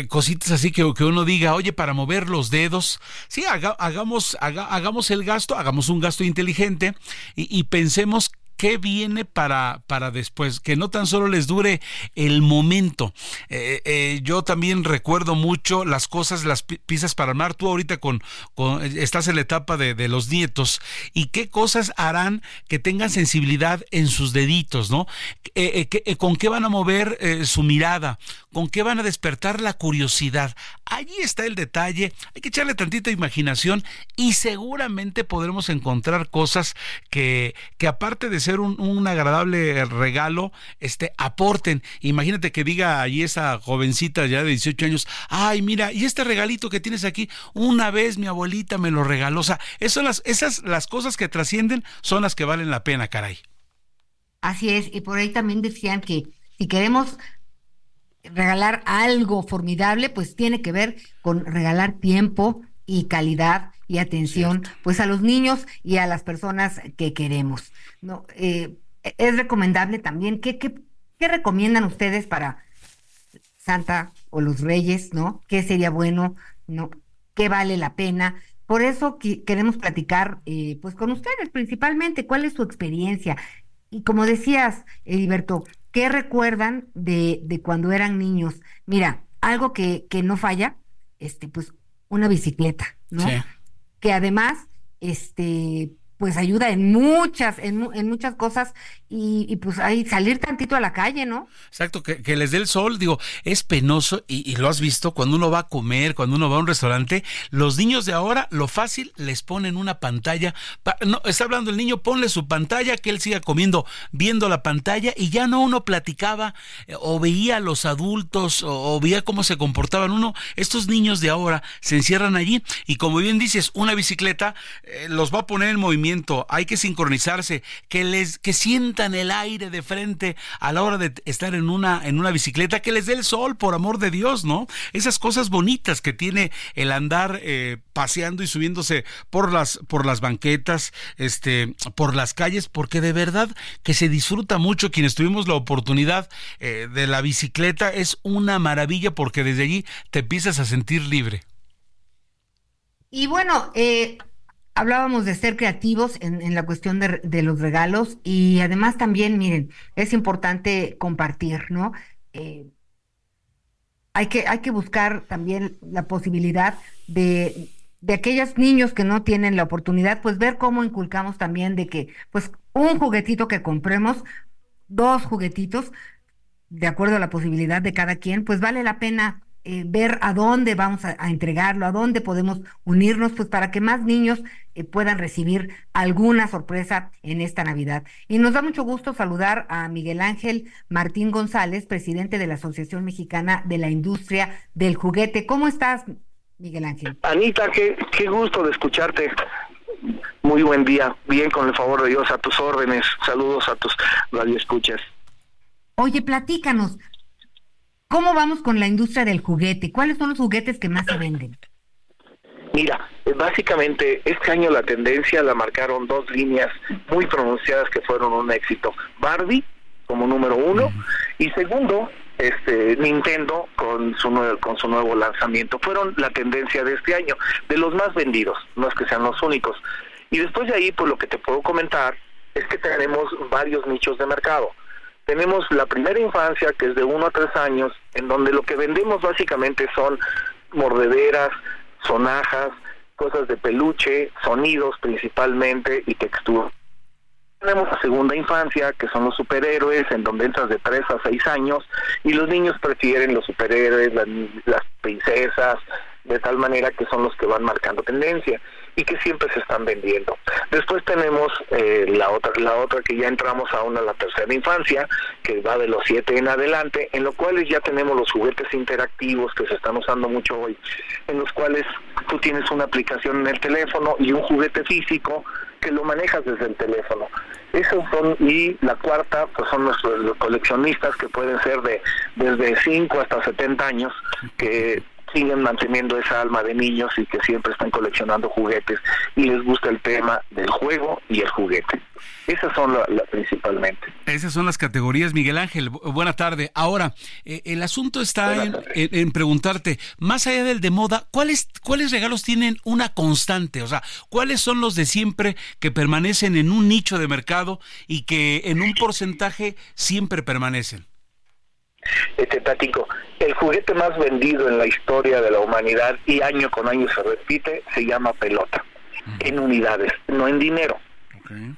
cositas así que, que, uno diga, oye, para mover los dedos, sí, hagamos, hagamos el gasto, hagamos un gasto inteligente y, y pensemos qué viene para, para después, que no tan solo les dure el momento. Eh, eh, yo también recuerdo mucho las cosas, las piezas para armar. Tú ahorita con, con estás en la etapa de, de, los nietos y qué cosas harán que tengan sensibilidad en sus deditos, ¿no? Eh, ¿Con qué van a mover su mirada? ¿Con qué van a despertar la curiosidad? Allí está el detalle. Hay que echarle tantita imaginación y seguramente podremos encontrar cosas que, que aparte de ser un, agradable regalo, este, aporten. Imagínate que diga allí esa jovencita ya de 18 años, ay, mira, y este regalito que tienes aquí, una vez mi abuelita me lo regaló. O sea, esas, las cosas que trascienden son las que valen la pena, caray. Así es, y por ahí también decían que si queremos regalar algo formidable, pues tiene que ver con regalar tiempo y calidad y atención pues a los niños y a las personas que queremos. No, eh, es recomendable también, ¿qué, qué, qué recomiendan ustedes para Santa o los Reyes, ¿no? ¿Qué sería bueno? ¿No? ¿Qué vale la pena? Por eso queremos platicar eh, pues con ustedes principalmente, cuál es su experiencia. Y como decías, Heriberto, ¿qué recuerdan de, de cuando eran niños? Mira, algo que, que no falla, este, pues una bicicleta, ¿no? Sí que además, este, pues ayuda en muchas, en, en muchas cosas y, pues ahí salir tantito a la calle, ¿no? Exacto, que, les dé el sol, digo, es penoso y, lo has visto cuando uno va a comer, cuando uno va a un restaurante, los niños de ahora, lo fácil, les ponen una pantalla, no, está hablando el niño, ponle su pantalla, que él siga comiendo, viendo la pantalla y ya no uno platicaba eh, o veía a los adultos o, veía cómo se comportaban uno, estos niños de ahora se encierran allí y como bien dices, una bicicleta eh, los va a poner en movimiento, hay que sincronizarse, que les, que sientan en el aire de frente a la hora de estar en una, en una bicicleta, que les dé el sol, por amor de Dios, ¿no? Esas cosas bonitas que tiene el andar eh, paseando y subiéndose por las, por las banquetas, este, por las calles, porque de verdad que se disfruta mucho. Quienes tuvimos la oportunidad eh, de la bicicleta es una maravilla porque desde allí te empiezas a sentir libre. Y bueno, eh, hablábamos de ser creativos en, la cuestión de, los regalos y además también, miren, es importante compartir, ¿no? Eh, hay, que, hay que buscar también la posibilidad de, de aquellos niños que no tienen la oportunidad, pues ver cómo inculcamos también de que, pues, un juguetito que compremos, dos juguetitos, de acuerdo a la posibilidad de cada quien, pues vale la pena eh, ver a dónde vamos a, entregarlo, a dónde podemos unirnos, pues para que más niños puedan recibir alguna sorpresa en esta Navidad. Y nos da mucho gusto saludar a Miguel Ángel Martín González, presidente de la Asociación Mexicana de la Industria del Juguete. ¿Cómo estás, Miguel Ángel? Anita, qué, qué gusto de escucharte. Muy buen día, bien con el favor de Dios, a tus órdenes. Saludos a tus radioescuchas. Oye, platícanos, ¿Cómo vamos con la industria del juguete? ¿Cuáles son los juguetes que más se venden? Mira, básicamente este año la tendencia la marcaron dos líneas muy pronunciadas que fueron un éxito. Barbie como número uno y segundo este Nintendo con su nuevo, con su nuevo lanzamiento. Fueron la tendencia de este año de los más vendidos no es que sean los únicos. Y después de ahí pues lo que te puedo comentar es que tenemos varios nichos de mercado. Tenemos la primera infancia, que es de 1 a 3 años, en donde lo que vendemos básicamente son mordederas, sonajas, cosas de peluche, sonidos principalmente y textura. Tenemos la segunda infancia, que son los superhéroes, en donde entras de 3 a 6 años, y los niños prefieren los superhéroes, las princesas, de tal manera que son los que van marcando tendencia que siempre se están vendiendo. Después tenemos eh, la otra la otra que ya entramos a una la tercera infancia, que va de los siete en adelante, en los cuales ya tenemos los juguetes interactivos que se están usando mucho hoy, en los cuales tú tienes una aplicación en el teléfono y un juguete físico que lo manejas desde el teléfono. Esos son, y la cuarta, pues son nuestros coleccionistas que pueden ser de desde 5 hasta 70 años, que siguen manteniendo esa alma de niños y que siempre están coleccionando juguetes y les gusta el tema del juego y el juguete. Esas son la, la- principalmente. Esas son las categorías, Miguel Ángel. Bu- Buena tarde. Ahora, eh, el asunto está en, en- en preguntarte, más allá del de moda, ¿cuáles, ¿cuáles regalos tienen una constante? O sea, ¿cuáles son los de siempre que permanecen en un nicho de mercado y que en un porcentaje siempre permanecen? Eh, Te platico, el juguete más vendido en la historia de la humanidad y año con año se repite, se llama pelota, en unidades, no en dinero.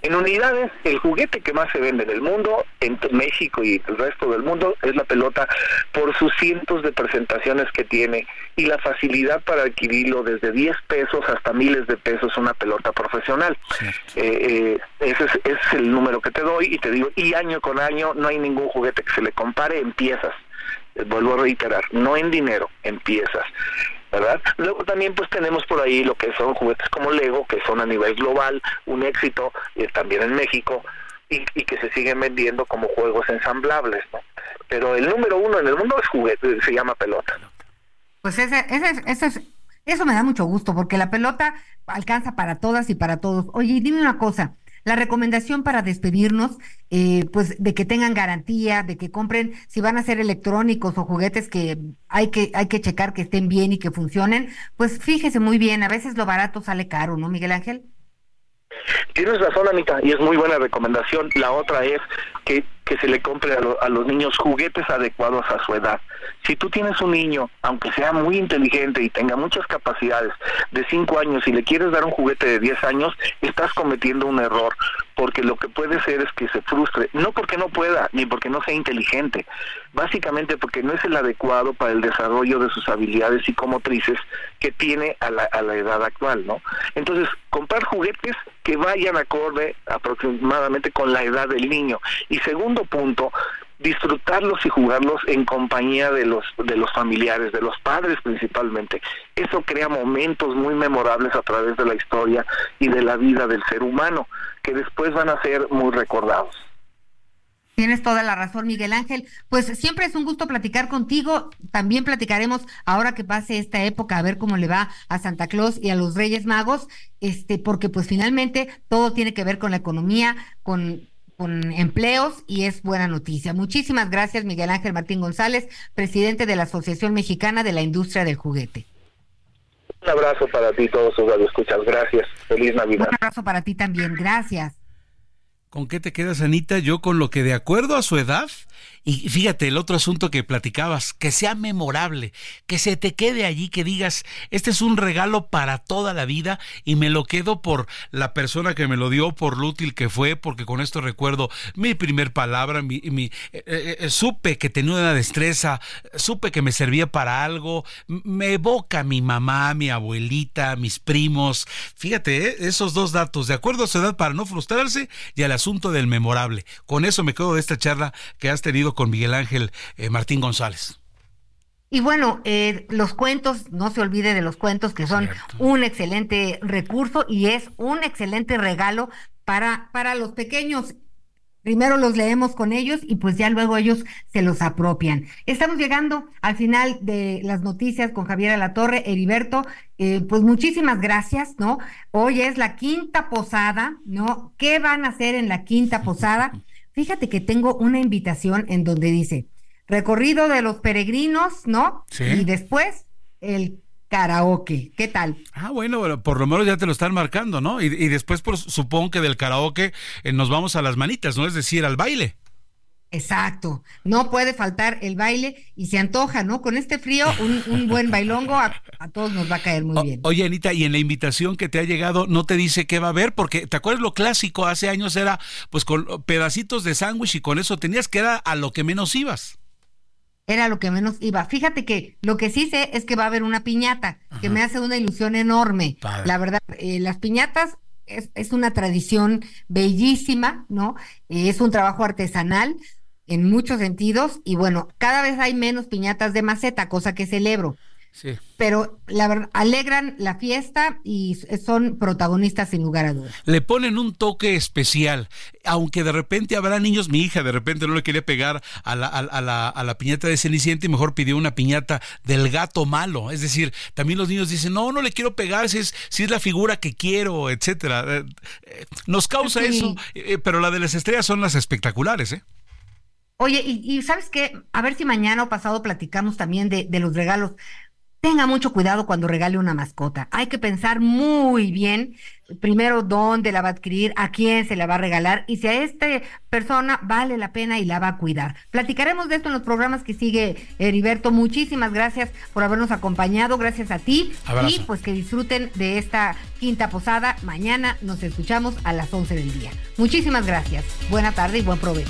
En unidades, el juguete que más se vende en el mundo, en México y el resto del mundo, es la pelota por sus cientos de presentaciones que tiene y la facilidad para adquirirlo desde 10 pesos hasta miles de pesos una pelota profesional. Eh, eh, ese, es, ese es el número que te doy y te digo, y año con año no hay ningún juguete que se le compare en piezas. Eh, Vuelvo a reiterar, no en dinero, en piezas. ¿Verdad? Luego también pues tenemos por ahí lo que son juguetes como Lego, que son a nivel global un éxito, eh, también en México, y, y que se siguen vendiendo como juegos ensamblables, ¿no? Pero el número uno en el mundo es juguete, se llama pelota. Pues ese, ese, ese es- eso me da mucho gusto, porque la pelota alcanza para todas y para todos. Oye, y dime una cosa, la recomendación para despedirnos, eh, pues de que tengan garantía, de que compren, si van a ser electrónicos o juguetes que hay que, hay que checar que estén bien y que funcionen, pues fíjese muy bien, a veces lo barato sale caro, ¿no, Miguel Ángel? Tienes razón, Anita, y es muy buena recomendación. La otra es que, que se le compre a, lo- a los niños juguetes adecuados a su edad. Si tú tienes un niño, aunque sea muy inteligente y tenga muchas capacidades, de 5 años y le quieres dar un juguete de 10 años, estás cometiendo un error, porque lo que puede ser es que se frustre, no porque no pueda, ni porque no sea inteligente, básicamente porque no es el adecuado para el desarrollo de sus habilidades psicomotrices que tiene a la, a la edad actual, ¿no? Entonces, comprar juguetes que vayan acorde aproximadamente con la edad del niño. Y segundo punto, disfrutarlos y jugarlos en compañía de los de los familiares, de los padres principalmente. Eso crea momentos muy memorables a través de la historia y de la vida del ser humano, que después van a ser muy recordados. Tienes toda la razón, Miguel Ángel. Pues siempre es un gusto platicar contigo. También platicaremos ahora que pase esta época a ver cómo le va a Santa Claus y a los Reyes Magos, este, porque pues finalmente todo tiene que ver con la economía, con, con empleos y es buena noticia. Muchísimas gracias, Miguel Ángel Martín González, presidente de la Asociación Mexicana de la Industria del Juguete. Un abrazo para ti todos sus escuchas. Gracias. Feliz Navidad. Un abrazo para ti también. Gracias. ¿Con qué te quedas, Anita? Yo con lo que de acuerdo a su edad, y fíjate el otro asunto que platicabas, que sea memorable, que se te quede allí, que digas, este es un regalo para toda la vida y me lo quedo por la persona que me lo dio, por lo útil que fue, porque con esto recuerdo mi primer palabra, mi, mi- eh, eh, eh, supe que tenía una destreza, supe que me servía para algo, me evoca mi mamá, mi abuelita, mis primos. Fíjate, eh, esos dos datos, de acuerdo a su edad para no frustrarse y al asunto del memorable. Con eso me quedo de esta charla que has tenido con Miguel Ángel eh, Martín González. Y bueno, eh, los cuentos, no se olvide de los cuentos que son un excelente recurso y es un excelente regalo para, para los pequeños. Primero los leemos con ellos y pues ya luego ellos se los apropian. Estamos llegando al final de las noticias con Javier Alatorre, Heriberto. eh, pues muchísimas gracias, ¿no? Hoy es la quinta posada, ¿no? ¿Qué van a hacer en la quinta posada? [LAUGHS] Fíjate que tengo una invitación en donde dice recorrido de los peregrinos, ¿no? Sí. Y después el karaoke. ¿Qué tal? Ah, bueno, por lo menos ya te lo están marcando, ¿no? Y, y después, por, supongo que del karaoke eh, nos vamos a las manitas, ¿no? Es decir, al baile. Exacto. No puede faltar el baile y se antoja, ¿no? Con este frío, un, un buen bailongo a, a todos nos va a caer muy bien. Oye, Anita, y en la invitación que te ha llegado, ¿no te dice qué va a haber? Porque, ¿te acuerdas lo clásico? Hace años era, pues, con pedacitos de sándwich y con eso tenías que dar a lo que menos ibas. Era lo que menos iba. Fíjate que lo que sí sé es que va a haber una piñata, que me hace una ilusión enorme. Padre. La verdad, eh, las piñatas es, es una tradición bellísima, ¿no? Eh, es un trabajo artesanal en muchos sentidos y bueno, cada vez hay menos piñatas de maceta, cosa que celebro. Sí. pero la verdad, alegran la fiesta y son protagonistas sin lugar a dudas. Le ponen un toque especial, aunque de repente habrá niños, mi hija de repente no le quería pegar a la, a, a la, a la piñata de Cenicienta y mejor pidió una piñata del gato malo, es decir, también los niños dicen, no, no le quiero pegar si es, si es la figura que quiero, etcétera. Eh, eh, Nos causa Sí. eso, eh, pero la de las estrellas son las espectaculares, ¿eh? Oye, y, y ¿sabes qué? A ver si mañana o pasado platicamos también de, de los regalos. Tenga mucho cuidado cuando regale una mascota. Hay que pensar muy bien, primero, dónde la va a adquirir, a quién se la va a regalar y si a esta persona vale la pena y la va a cuidar. Platicaremos de esto en los programas que sigue Heriberto. Muchísimas gracias por habernos acompañado. Gracias a ti. Abrazo. Y pues que disfruten de esta quinta posada. Mañana nos escuchamos a las 11 del día. Muchísimas gracias. Buena tarde y buen provecho.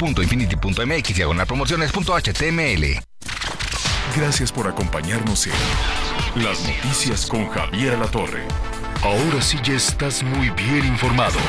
www.infinity.mx diagonal promociones.html. Gracias por acompañarnos en Las Noticias con Javier La Torre. Ahora sí ya estás muy bien informado.